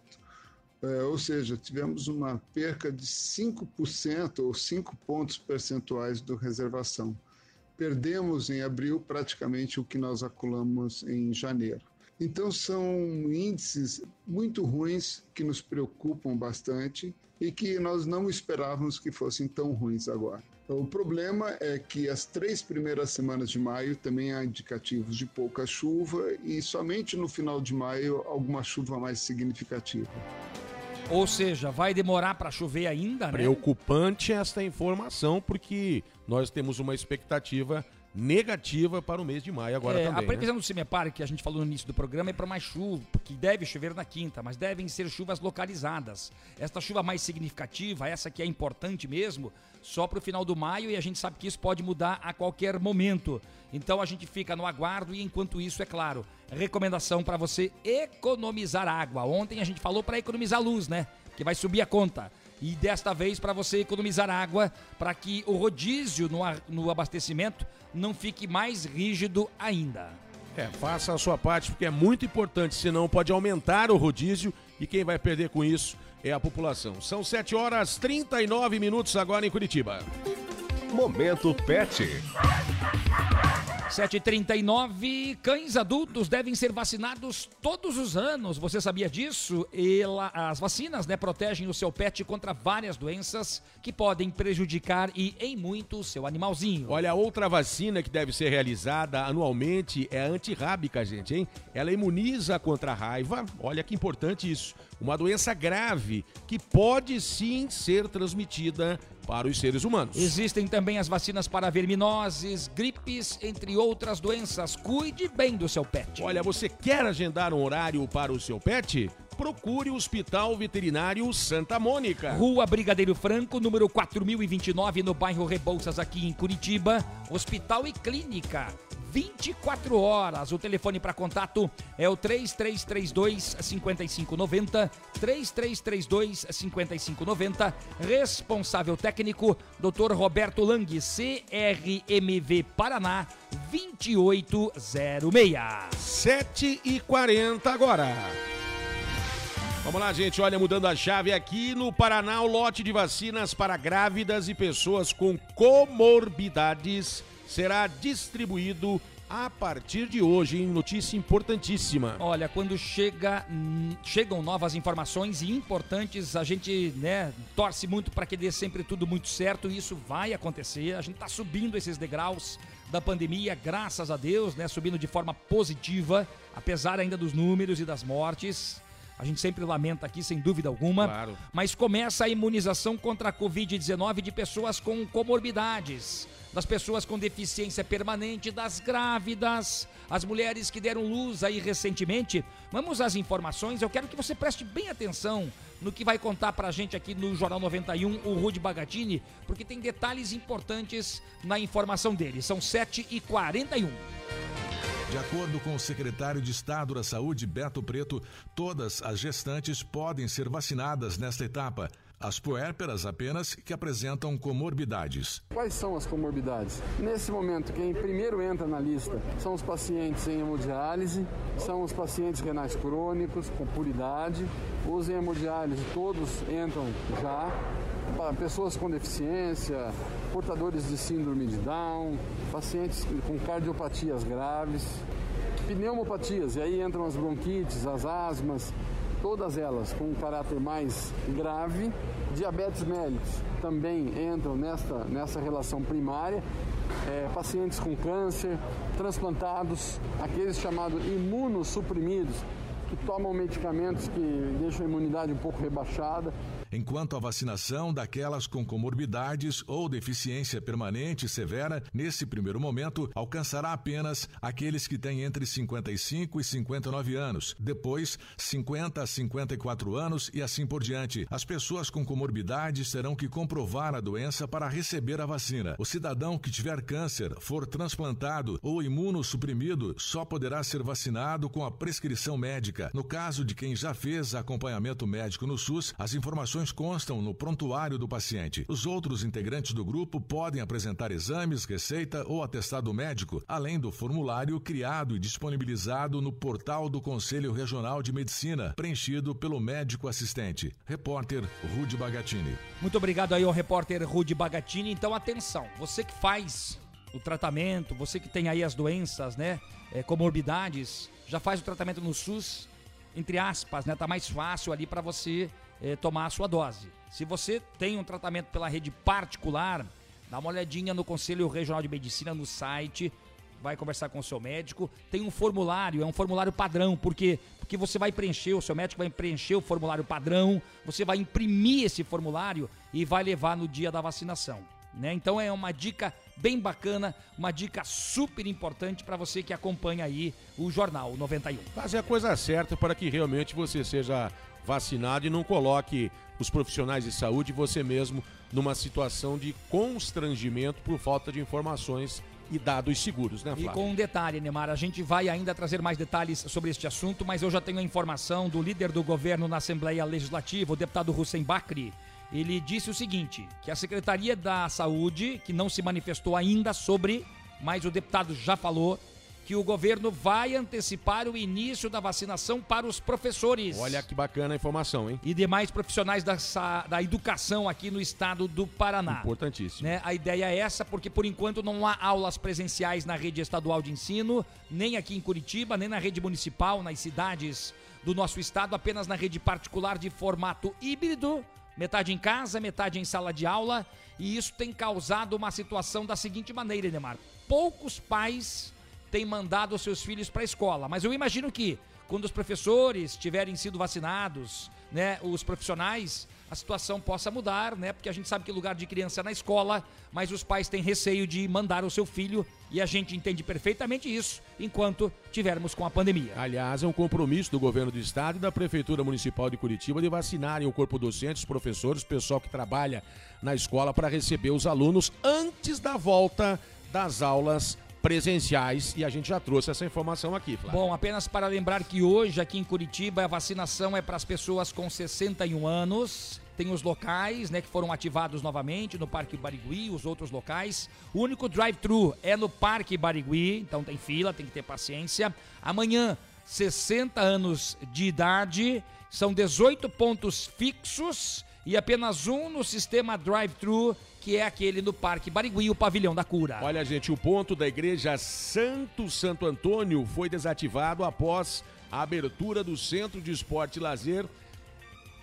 P: É, ou seja, tivemos uma perca de 5% ou 5 pontos percentuais do reservação. Perdemos em abril praticamente o que nós acumulamos em janeiro. Então, são índices muito ruins que nos preocupam bastante e que nós não esperávamos que fossem tão ruins agora. O problema é que as três primeiras semanas de maio também há indicativos de pouca chuva e somente no final de maio alguma chuva mais significativa.
D: Ou seja, vai demorar para chover ainda, né?
B: Preocupante esta informação, porque nós temos uma expectativa negativa para o mês de maio agora
D: É,
B: também.
D: a
B: né?
D: previsão do CIMEPAR, que a gente falou no início do programa, é para mais chuva, porque deve chover na quinta, mas devem ser chuvas localizadas. Esta chuva mais significativa, essa que é importante mesmo, só para o final do maio e a gente sabe que isso pode mudar a qualquer momento. Então a gente fica no aguardo e enquanto isso, é claro, recomendação para você economizar água. Ontem a gente falou para economizar luz, né? Que vai subir a conta. E desta vez para você economizar água, para que o rodízio no, no abastecimento não fique mais rígido ainda.
B: É, faça a sua parte porque é muito importante, senão pode aumentar o rodízio e quem vai perder com isso é a população. São 7 horas 39 minutos agora em Curitiba.
I: Momento Pet.
D: 7h39, cães adultos devem ser vacinados todos os anos. Você sabia disso? Ela, as vacinas né, protegem o seu pet contra várias doenças que podem prejudicar e, em muito, o seu animalzinho.
B: Olha, outra vacina que deve ser realizada anualmente é a antirrábica, gente, hein? Ela imuniza contra a raiva. Olha que importante isso. Uma doença grave que pode sim ser transmitida para os seres humanos.
D: Existem também as vacinas para verminoses, gripes, entre outras doenças. Cuide bem do seu pet.
B: Olha, você quer agendar um horário para o seu pet? Procure o Hospital Veterinário Santa Mônica.
D: Rua Brigadeiro Franco, número 4029, no bairro Rebouças, aqui em Curitiba. Hospital e Clínica. 24 horas. O telefone para contato é o 3332 5590, 3332 5590. Responsável técnico, Dr. Roberto Lang, CRMV Paraná 2806.
B: 7 e 40 agora. Vamos lá, gente. Olha, mudando a chave aqui no Paraná, o lote de vacinas para grávidas e pessoas com comorbidades será distribuído a partir de hoje, hein? Notícia importantíssima.
D: Olha, quando chega, hum, chegam novas informações e importantes, a gente né, torce muito para que dê sempre tudo muito certo e isso vai acontecer. A gente está subindo esses degraus da pandemia, graças a Deus, né, subindo de forma positiva, apesar ainda dos números e das mortes. A gente sempre lamenta aqui, sem dúvida alguma.
B: Claro.
D: Mas começa a imunização contra a Covid-19 de pessoas com comorbidades, das pessoas com deficiência permanente, das grávidas, as mulheres que deram luz aí recentemente. Vamos às informações. Eu quero que você preste bem atenção no que vai contar pra gente aqui no Jornal 91, o Rude Bagatini, porque tem detalhes importantes na informação dele. São 7h41.
Q: De acordo com o secretário de Estado da Saúde, Beto Preto, todas as gestantes podem ser vacinadas nesta etapa. As puérperas apenas que apresentam comorbidades.
R: Quais são as comorbidades? Nesse momento, quem primeiro entra na lista são os pacientes em hemodiálise, são os pacientes renais crônicos com puridade, os em hemodiálise todos entram já, pessoas com deficiência, portadores de síndrome de Down, pacientes com cardiopatias graves, pneumopatias, e aí entram as bronquites, as asmas, todas elas com um caráter mais grave. Diabetes mellitus também entram nesta, nessa relação primária. É, pacientes com câncer, transplantados, aqueles chamados imunossuprimidos, que tomam medicamentos que deixam a imunidade um pouco rebaixada.
Q: Enquanto a vacinação daquelas com comorbidades ou deficiência permanente severa, nesse primeiro momento, alcançará apenas aqueles que têm entre 55 e 59 anos. Depois, 50 a 54 anos e assim por diante. As pessoas com comorbidades terão que comprovar a doença para receber a vacina. O cidadão que tiver câncer, for transplantado ou imunossuprimido, só poderá ser vacinado com a prescrição médica. No caso de quem já fez acompanhamento médico no SUS, as informações constam no prontuário do paciente. Os outros integrantes do grupo podem apresentar exames, receita ou atestado médico, além do formulário criado e disponibilizado no portal do Conselho Regional de Medicina, preenchido pelo médico assistente. Repórter Rude Bagatini.
D: Muito obrigado aí ao repórter Rude Bagatini. Então, atenção, você que faz o tratamento, você que tem aí as doenças, né, é, comorbidades, já faz o tratamento no SUS, entre aspas, né, tá mais fácil ali para você é, tomar a sua dose. Se você tem um tratamento pela rede particular, dá uma olhadinha no Conselho Regional de Medicina no site, vai conversar com o seu médico. Tem um formulário, é um formulário padrão, porque porque você vai preencher, o seu médico vai preencher o formulário padrão, você vai imprimir esse formulário e vai levar no dia da vacinação. Né? Então é uma dica bem bacana, uma dica super importante para você que acompanha aí o Jornal 91.
B: Fazer a coisa certa para que realmente você seja vacinado e não coloque os profissionais de saúde e você mesmo numa situação de constrangimento por falta de informações e dados seguros, né,
D: E
B: Flávio?
D: com um detalhe, Neymar, a gente vai ainda trazer mais detalhes sobre este assunto, mas eu já tenho a informação do líder do governo na Assembleia Legislativa, o deputado Hussein Bakri. Ele disse o seguinte, que a Secretaria da Saúde, que não se manifestou ainda sobre, mas o deputado já falou, que o governo vai antecipar o início da vacinação para os professores.
B: Olha que bacana a informação, hein?
D: E demais profissionais da, da educação aqui no estado do Paraná.
B: Importantíssimo.
D: Né? A ideia é essa, porque por enquanto não há aulas presenciais na rede estadual de ensino, nem aqui em Curitiba, nem na rede municipal, nas cidades do nosso estado, apenas na rede particular de formato híbrido, metade em casa, metade em sala de aula, e isso tem causado uma situação da seguinte maneira, Neymar. Poucos pais têm mandado seus filhos para a escola, mas eu imagino que quando os professores tiverem sido vacinados, né, os profissionais, a situação possa mudar, né? Porque a gente sabe que lugar de criança é na escola, mas os pais têm receio de mandar o seu filho e a gente entende perfeitamente isso enquanto tivermos com a pandemia.
B: Aliás, é um compromisso do governo do estado e da Prefeitura Municipal de Curitiba de vacinarem o corpo docente, os professores, o pessoal que trabalha na escola para receber os alunos antes da volta das aulas presenciais. E a gente já trouxe essa informação aqui, Flávio.
D: Bom, apenas para lembrar que hoje aqui em Curitiba a vacinação é para as pessoas com 61 anos. Tem os locais, né, que foram ativados novamente no Parque Barigui, os outros locais. O único drive-thru é no Parque Barigui, então tem fila, tem que ter paciência. Amanhã, 60 anos de idade, são 18 pontos fixos e apenas um no sistema drive-thru, que é aquele no Parque Barigui, o Pavilhão da Cura.
B: Olha, gente, o ponto da igreja Santo Santo Antônio foi desativado após a abertura do Centro de Esporte e Lazer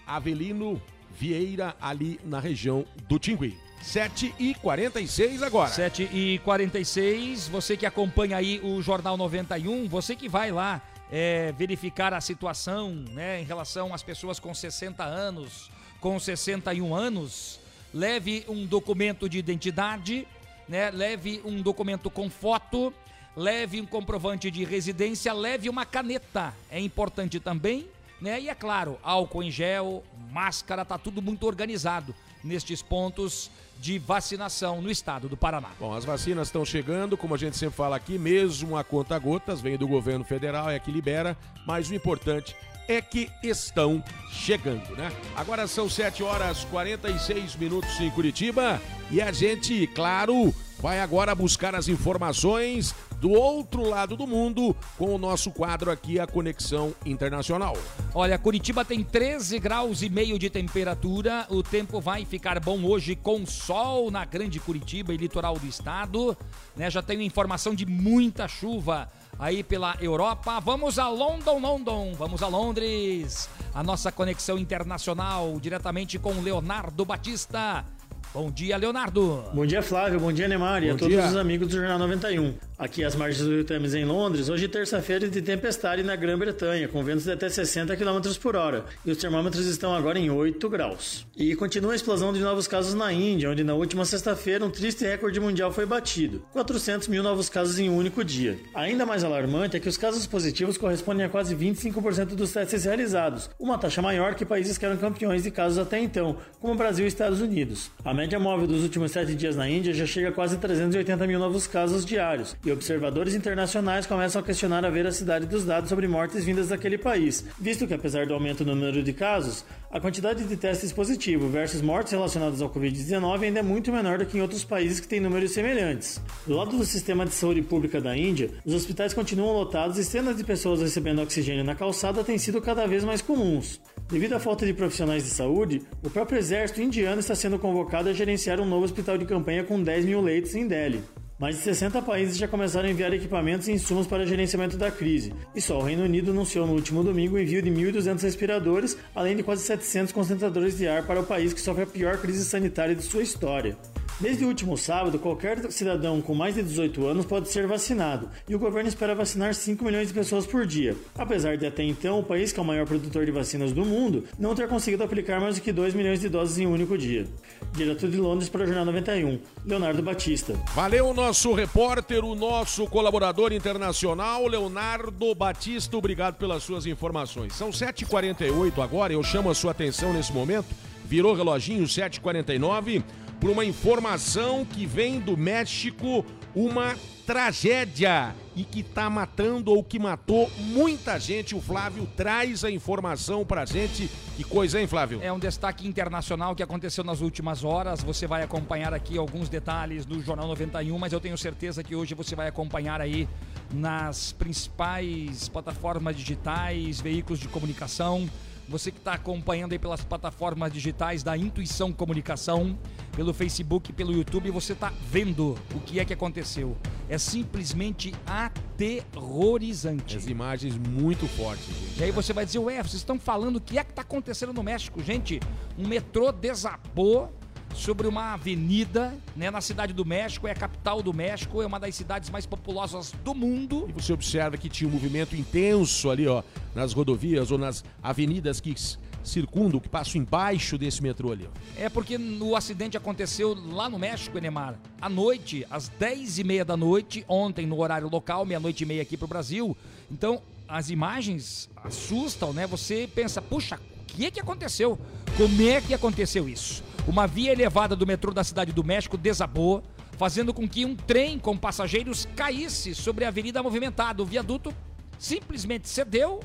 B: Avelino Vieira, ali na região do Tingui. 7 e 46 agora.
D: 7 e 46 você que acompanha aí o Jornal 91, você que vai lá é, verificar a situação né, em relação às pessoas com 60 anos, com 61 anos, leve um documento de identidade, né, leve um documento com foto, leve um comprovante de residência, leve uma caneta. É importante também, né? E é claro, álcool em gel, máscara, tá tudo muito organizado nestes pontos de vacinação no estado do Paraná.
B: Bom, as vacinas estão chegando, como a gente sempre fala aqui, mesmo a conta gotas, vem do governo federal, é que libera, mas o importante é que estão chegando, né? Agora são 7 horas 46 minutos em Curitiba e a gente, claro, vai agora buscar as informações do outro lado do mundo com o nosso quadro aqui, a Conexão Internacional.
D: Olha, Curitiba tem 13 graus e meio de temperatura. O tempo vai ficar bom hoje com sol na Grande Curitiba e litoral do estado. Né, já tenho informação de muita chuva aí pela Europa. Vamos a London, London. Vamos a Londres. A nossa conexão internacional diretamente com Leonardo Batista. Bom dia, Leonardo.
S: Bom dia, Flávio. Bom dia, Neymar. E a
D: Bom
S: todos
D: dia.
S: os amigos do Jornal 91. Aqui às margens do Thames, em Londres, hoje terça-feira de tempestade na Grã-Bretanha, com ventos de até 60 km por hora. E os termômetros estão agora em 8 graus. E continua a explosão de novos casos na Índia, onde na última sexta-feira um triste recorde mundial foi batido. 400 mil novos casos em um único dia. Ainda mais alarmante é que os casos positivos correspondem a quase 25% dos testes realizados, uma taxa maior que países que eram campeões de casos até então, como Brasil e Estados Unidos. A média móvel dos últimos sete dias na Índia já chega a quase 380 mil novos casos diários, e observadores internacionais começam a questionar a veracidade dos dados sobre mortes vindas daquele país, visto que, apesar do aumento no número de casos, a quantidade de testes positivos versus mortes relacionadas ao Covid-19 ainda é muito menor do que em outros países que têm números semelhantes. Do lado do sistema de saúde pública da Índia, os hospitais continuam lotados e cenas de pessoas recebendo oxigênio na calçada têm sido cada vez mais comuns. Devido à falta de profissionais de saúde, o próprio exército indiano está sendo convocado a gerenciar um novo hospital de campanha com 10 mil leitos em Delhi. Mais de 60 países já começaram a enviar equipamentos e insumos para gerenciamento da crise, e só o Reino Unido anunciou no último domingo o envio de 1.200 respiradores, além de quase 700 concentradores de ar para o país que sofre a pior crise sanitária de sua história. Desde o último sábado, qualquer cidadão com mais de 18 anos pode ser vacinado e o governo espera vacinar 5 milhões de pessoas por dia. Apesar de até então o país que é o maior produtor de vacinas do mundo não ter conseguido aplicar mais do que 2 milhões de doses em um único dia. Direto de Londres para o Jornal 91, Leonardo Batista.
B: Valeu o nosso repórter, o nosso colaborador internacional, Leonardo Batista. Obrigado pelas suas informações. São 7h48 agora, eu chamo a sua atenção nesse momento. Virou reloginho 7h49 por uma informação que vem do México, uma tragédia e que está matando ou que matou muita gente. O Flávio traz a informação pra gente. Que coisa, hein, Flávio?
D: É um destaque internacional que aconteceu nas últimas horas. Você vai acompanhar aqui alguns detalhes do Jornal 91, mas eu tenho certeza que hoje você vai acompanhar aí nas principais plataformas digitais, veículos de comunicação. Você que está acompanhando aí pelas plataformas digitais da Intuição Comunicação, pelo Facebook, pelo YouTube, você está vendo o que é que aconteceu. É simplesmente aterrorizante.
B: As imagens muito fortes, gente.
D: E aí você vai dizer, ué, vocês estão falando o que é que está acontecendo no México? Gente, um metrô desabou sobre uma avenida, né, na cidade do México, é a capital do México, é uma das cidades mais populosas do mundo.
B: E você observa que tinha um movimento intenso ali, ó, nas rodovias ou nas avenidas que circundam, que passam embaixo desse metrô ali. Ó.
D: É porque o acidente aconteceu lá no México, Enemar, à noite, às 10 e meia da noite, ontem no horário local, meia-noite e meia aqui pro Brasil. Então, as imagens assustam, né? Você pensa, puxa, o que é que aconteceu? Como é que aconteceu isso? Uma via elevada do metrô da cidade do México desabou, fazendo com que um trem com passageiros caísse sobre a avenida movimentada. O viaduto simplesmente cedeu,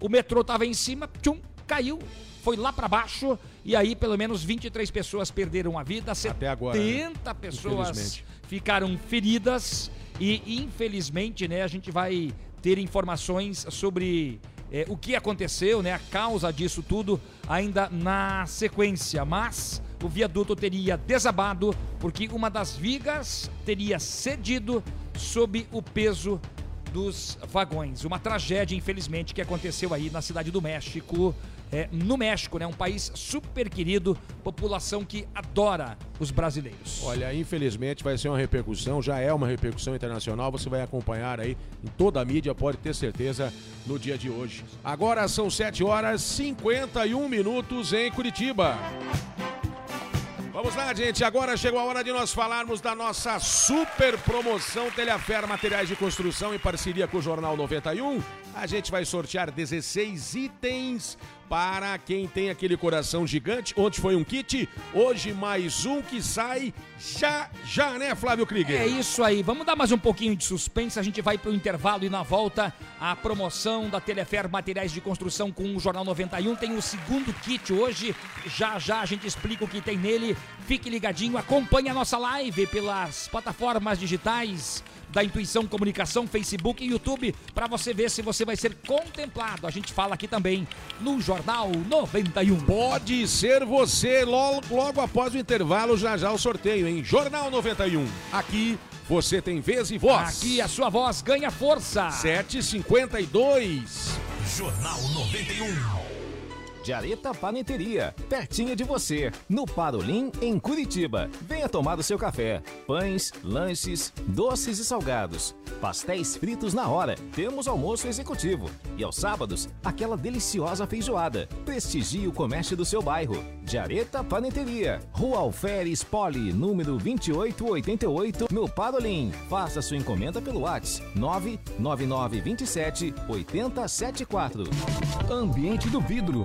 D: o metrô estava em cima, tchum, caiu, foi lá para baixo e aí pelo menos 23 pessoas perderam a vida, 70
B: Até agora, né?
D: pessoas ficaram feridas e infelizmente, né, a gente vai ter informações sobre é, o que aconteceu, né, a causa disso tudo ainda na sequência, mas o viaduto teria desabado porque uma das vigas teria cedido sob o peso dos vagões. Uma tragédia, infelizmente, que aconteceu aí na cidade do México. É, no México, né? Um país super querido, população que adora os brasileiros.
B: Olha, infelizmente vai ser uma repercussão, já é uma repercussão internacional, você vai acompanhar aí em toda a mídia, pode ter certeza, no dia de hoje. Agora são 7 horas 51 minutos em Curitiba. Vamos lá, gente. Agora chegou a hora de nós falarmos da nossa super promoção Telhafer Materiais de Construção em parceria com o Jornal 91. A gente vai sortear 16 itens para quem tem aquele coração gigante. Ontem foi um kit, hoje mais um que sai já, já, né, Flávio Krieger?
D: É isso aí. Vamos dar mais um pouquinho de suspense. A gente vai para o intervalo e na volta a promoção da Telefer Materiais de Construção com o Jornal 91 tem o segundo kit hoje. Já já a gente explica o que tem nele. Fique ligadinho, acompanhe a nossa live pelas plataformas digitais da Intuição Comunicação, Facebook e YouTube para você ver se você vai ser contemplado. A gente fala aqui também no Jornal 91.
B: Pode ser você logo, logo após o intervalo, já já o sorteio, hein? Jornal 91. Aqui você tem vez e voz.
D: Aqui a sua voz ganha força.
B: 752.
J: Jornal 91.
I: Jareta Paneteria, pertinho de você, no Parolim, em Curitiba. Venha tomar o seu café. Pães, lanches, doces e salgados. Pastéis fritos na hora. Temos almoço executivo. E aos sábados, aquela deliciosa feijoada. Prestigie o comércio do seu bairro. Jareta Paneteria, Rua Alferes Poli, número 2888, no Parolim. Faça sua encomenda pelo WhatsApp 99927 8074.
M: Ambiente do Vidro,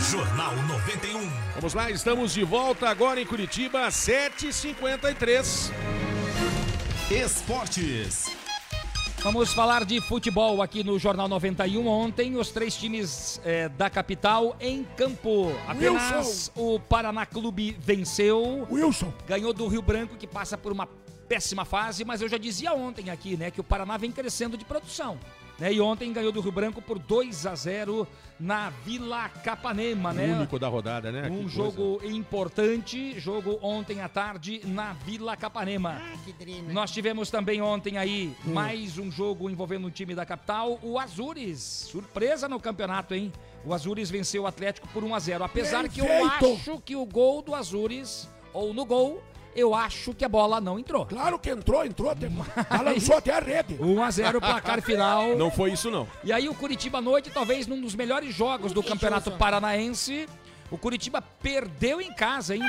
J: Jornal 91.
B: Vamos lá, estamos de volta agora em Curitiba, 7h53.
J: Esportes.
D: Vamos falar de futebol aqui no Jornal 91. Ontem, os três times eh, da capital em campo. Apenas o Paraná Clube venceu.
E: Wilson.
D: Ganhou do Rio Branco, que passa por uma péssima fase, mas eu já dizia ontem aqui, né, que o Paraná vem crescendo de produção. Né, e ontem ganhou do Rio Branco por 2 a 0 na Vila Capanema, né?
B: O único da rodada, né?
D: Um
B: Que
D: jogo importante, jogo ontem à tarde na Vila Capanema. Nós tivemos também ontem aí
B: Hum.
D: mais um jogo envolvendo um time da capital, o Azures. Surpresa no campeonato, hein? O Azures venceu o Atlético por 1 a 0 Apesar
E: Bem
D: que eu acho que o gol do Azures, ou no gol, eu acho que a bola não entrou.
E: Claro que entrou, entrou. Até, balançou até a rede.
D: 1 a 0 placar final.
B: Não foi isso, não.
D: E aí o Curitiba à noite, talvez num dos melhores jogos do Campeonato Paranaense. O Curitiba perdeu em casa, hein?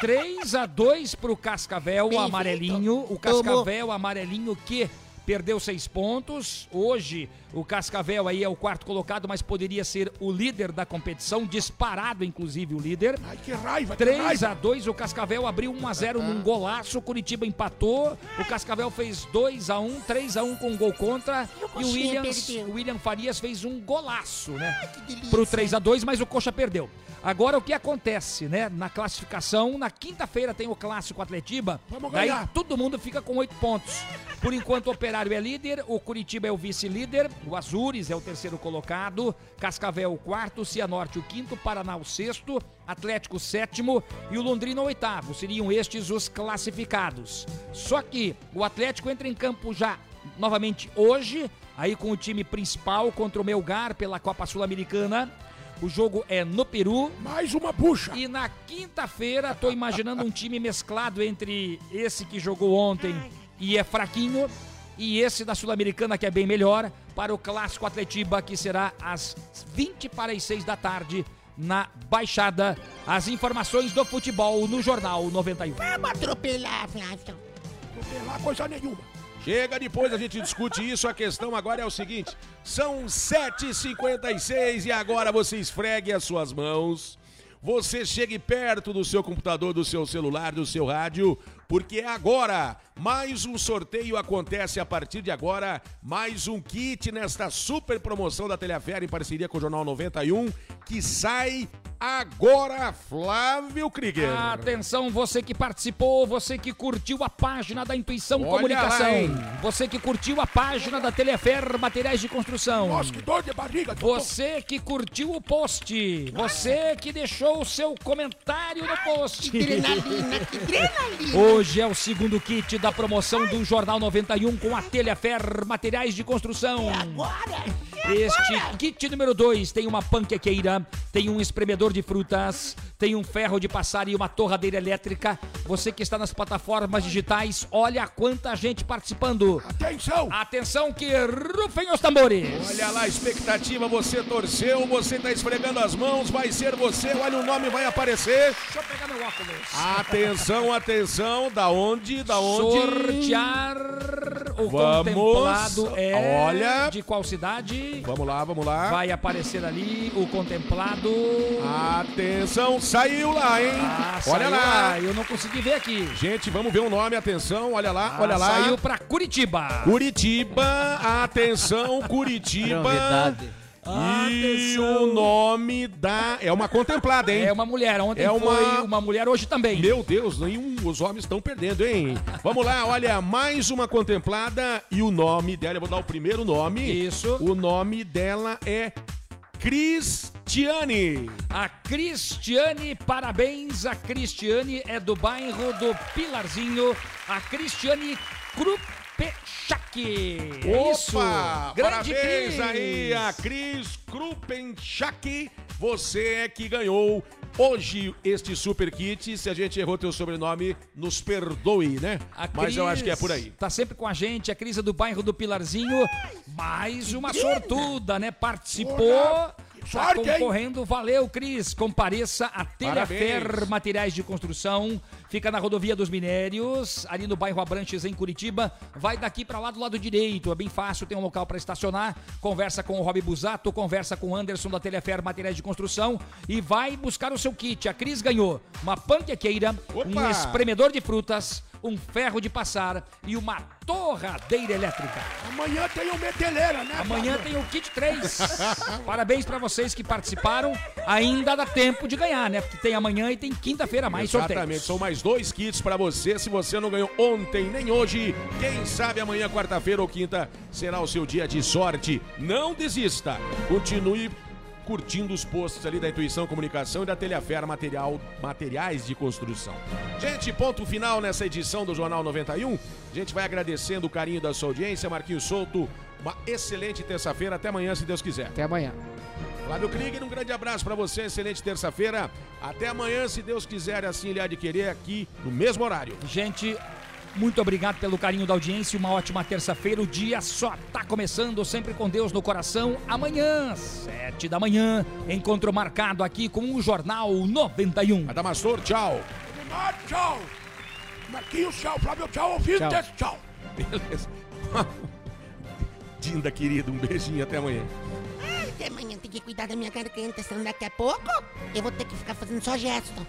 D: 3 a 2 pro Cascavel, o amarelinho. O Cascavel amarelinho que perdeu seis pontos. Hoje o Cascavel aí é o quarto colocado, mas poderia ser o líder da competição, disparado inclusive o líder.
E: Ai, que raiva, que
D: 3
E: raiva.
D: a 2 o Cascavel abriu 1 a 0 num golaço, o Curitiba empatou, o Cascavel fez 2 a 1, 3 a 1 com um gol contra e o Williams, o William Farias fez um golaço, né?
F: delícia.
D: Pro 3 a 2, mas o Coxa perdeu. Agora o que acontece, né? Na classificação, na quinta-feira tem o clássico Atletiba.
E: Vamos
D: daí
E: ganhar.
D: todo mundo fica com 8 pontos. Por enquanto o Operário é líder, o Curitiba é o vice-líder, o Azures é o terceiro colocado, Cascavel o quarto, Cianorte o quinto, Paraná o sexto, Atlético o sétimo e o Londrina o oitavo. Seriam estes os classificados. Só que o Atlético entra em campo já novamente hoje, aí com o time principal contra o Melgar pela Copa Sul-Americana. O jogo é no Peru.
E: Mais uma puxa.
D: E na quinta-feira, tô imaginando um time mesclado entre esse que jogou ontem e é fraquinho e esse da Sul-Americana que é bem melhor para o clássico Atletiba que será às 20 para as 6 da tarde na Baixada. As informações do futebol no Jornal 91.
F: Vamos atropelar, Flávio.
E: Atropelar coisa nenhuma.
B: Chega, depois a gente discute isso. A questão agora é o seguinte: são 7h56 e agora você esfregue as suas mãos. Você chegue perto do seu computador, do seu celular, do seu rádio, porque é agora. Mais um sorteio acontece a partir de agora. Mais um kit nesta super promoção da Telefera em parceria com o Jornal 91, que sai agora, Flávio Krieger.
D: Atenção, você que participou, você que curtiu a página da Intuição
B: Olha
D: Comunicação,
B: lá,
D: você que curtiu a página da Telefer Materiais de Construção.
E: Nossa, que dor de barriga.
D: Você que curtiu o post, você que deixou o seu comentário no post.
F: Que adrenalina, que adrenalina.
D: Hoje é o segundo kit da promoção do Jornal 91 com a Telefer Materiais de Construção.
F: Agora.
D: Este kit número 2 tem uma panquequeira, tem um espremedor de frutas, tem um ferro de passar e uma torradeira elétrica. Você que está nas plataformas digitais, olha quanta gente participando.
E: Atenção.
D: Atenção que rufem os tambores.
B: Olha lá a expectativa, você torceu, você tá esfregando as mãos, vai ser você, olha o nome vai aparecer.
D: Deixa eu pegar meu óculos.
B: Atenção, atenção, da onde, da onde?
D: Sortear o
B: Vamos.
D: contemplado é
B: Olha.
D: de qual cidade?
B: Vamos lá, vamos lá.
D: Vai aparecer ali o contemplado.
B: Atenção, saiu lá, hein?
D: Ah,
B: olha
D: saiu
B: lá.
D: Eu não consegui ver aqui.
B: Gente, vamos ver o nome, atenção, olha lá,
D: Ah,
B: olha lá.
D: Saiu pra Curitiba.
B: Curitiba, atenção, Curitiba.
T: Novidade.
B: E o nome da. É uma contemplada, hein?
D: É uma mulher. Ontem
B: É
D: foi
B: uma-
D: uma mulher, hoje também.
B: Meu Deus, nenhum, os homens estão perdendo, hein? Vamos lá, olha, mais uma contemplada e o nome dela, eu vou dar o primeiro nome.
D: Isso.
B: O nome dela é Cristiane.
D: A Cristiane, parabéns. A Cristiane é do bairro do Pilarzinho. A Cristiane Krupeschak. É isso.
B: Opa!
D: Grande
B: Parabéns
D: Cris.
B: aí a Cris Krupenchak você é que ganhou hoje este super kit. Se a gente errou teu sobrenome, nos perdoe, né? Mas eu acho que é por aí.
D: Tá sempre com a gente, a Cris é do bairro do Pilarzinho. Mais uma sortuda, né? Participou. Tá
E: sorte, hein?
D: concorrendo, valeu, Cris. Compareça a Telefer
B: Parabéns.
D: Materiais de Construção. Fica na rodovia dos Minérios, ali no bairro Abranches, em Curitiba. Vai daqui pra lá do lado direito, é bem fácil, tem um local pra estacionar. Conversa com o Rob Busato, conversa com o Anderson da Telefer Materiais de Construção e vai buscar o seu kit. A Cris ganhou uma panquequeira, um
B: Opa!
D: espremedor de frutas, um ferro de passar e uma torradeira elétrica.
E: Amanhã tem o meteleira, né?
D: Amanhã tem o kit 3. Parabéns pra vocês que participaram. Ainda dá tempo de ganhar, né? Porque tem amanhã e tem quinta-feira mais
B: Exatamente,
D: sorteios.
B: são mais dois kits pra você. Se você não ganhou ontem nem hoje, quem sabe amanhã, quarta-feira ou quinta, será o seu dia de sorte. Não desista. Continue curtindo os posts ali da Intuição Comunicação e da Telhafer Material, Materiais de Construção. Gente, ponto final nessa edição do Jornal 91. A gente vai agradecendo o carinho da sua audiência. Marquinhos Souto, uma excelente terça-feira. Até amanhã, se Deus quiser.
T: Até amanhã.
B: Flávio Krieger, um grande abraço pra você, excelente terça-feira. Até amanhã, se Deus quiser, assim de querer, aqui no mesmo horário.
D: Gente, muito obrigado pelo carinho da audiência. Uma ótima terça-feira. O dia só tá começando, sempre com Deus no coração. Amanhã, sete da manhã, encontro marcado aqui com o Jornal 91.
B: Adamastor, tchau.
E: Ah, tchau. Marquinhos, tchau. Flávio, tchau. Ouvintes,
B: Tchau.
E: tchau.
B: Beleza. Dinda, querido, um beijinho, até amanhã.
F: Até amanhã que cuidar da minha garganta, senão daqui a pouco eu vou ter que ficar fazendo só gesto.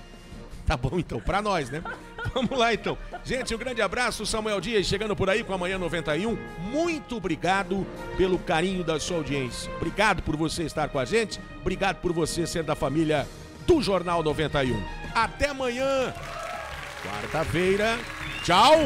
B: Tá bom então, pra nós, né? Vamos lá então. Gente, um grande abraço, Samuel Dias chegando por aí com a Manhã 91. Muito obrigado pelo carinho da sua audiência. Obrigado por você estar com a gente. Obrigado por você ser da família do Jornal 91. Até amanhã, quarta-feira. Tchau!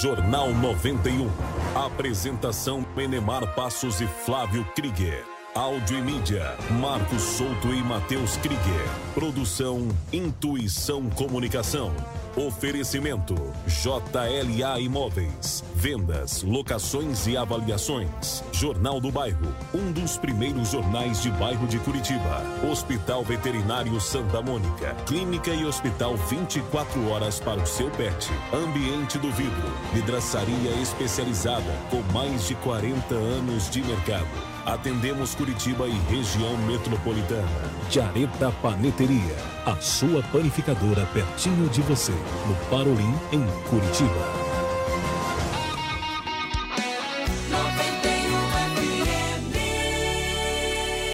A: Jornal 91. Apresentação Enemar Passos e Flávio Krieger. Áudio e mídia, Marcos Souto e Matheus Krieger. Produção Intuição Comunicação. Oferecimento JLA Imóveis. Vendas, locações e avaliações. Jornal do Bairro, um dos primeiros jornais de bairro de Curitiba. Hospital Veterinário Santa Mônica. Clínica e hospital 24 horas para o seu pet. Ambiente do vidro. Vidraçaria especializada com mais de 40 anos de mercado. Atendemos Curitiba e região metropolitana. Jareta Paneteria, a sua panificadora pertinho de você, no Parolim, em Curitiba.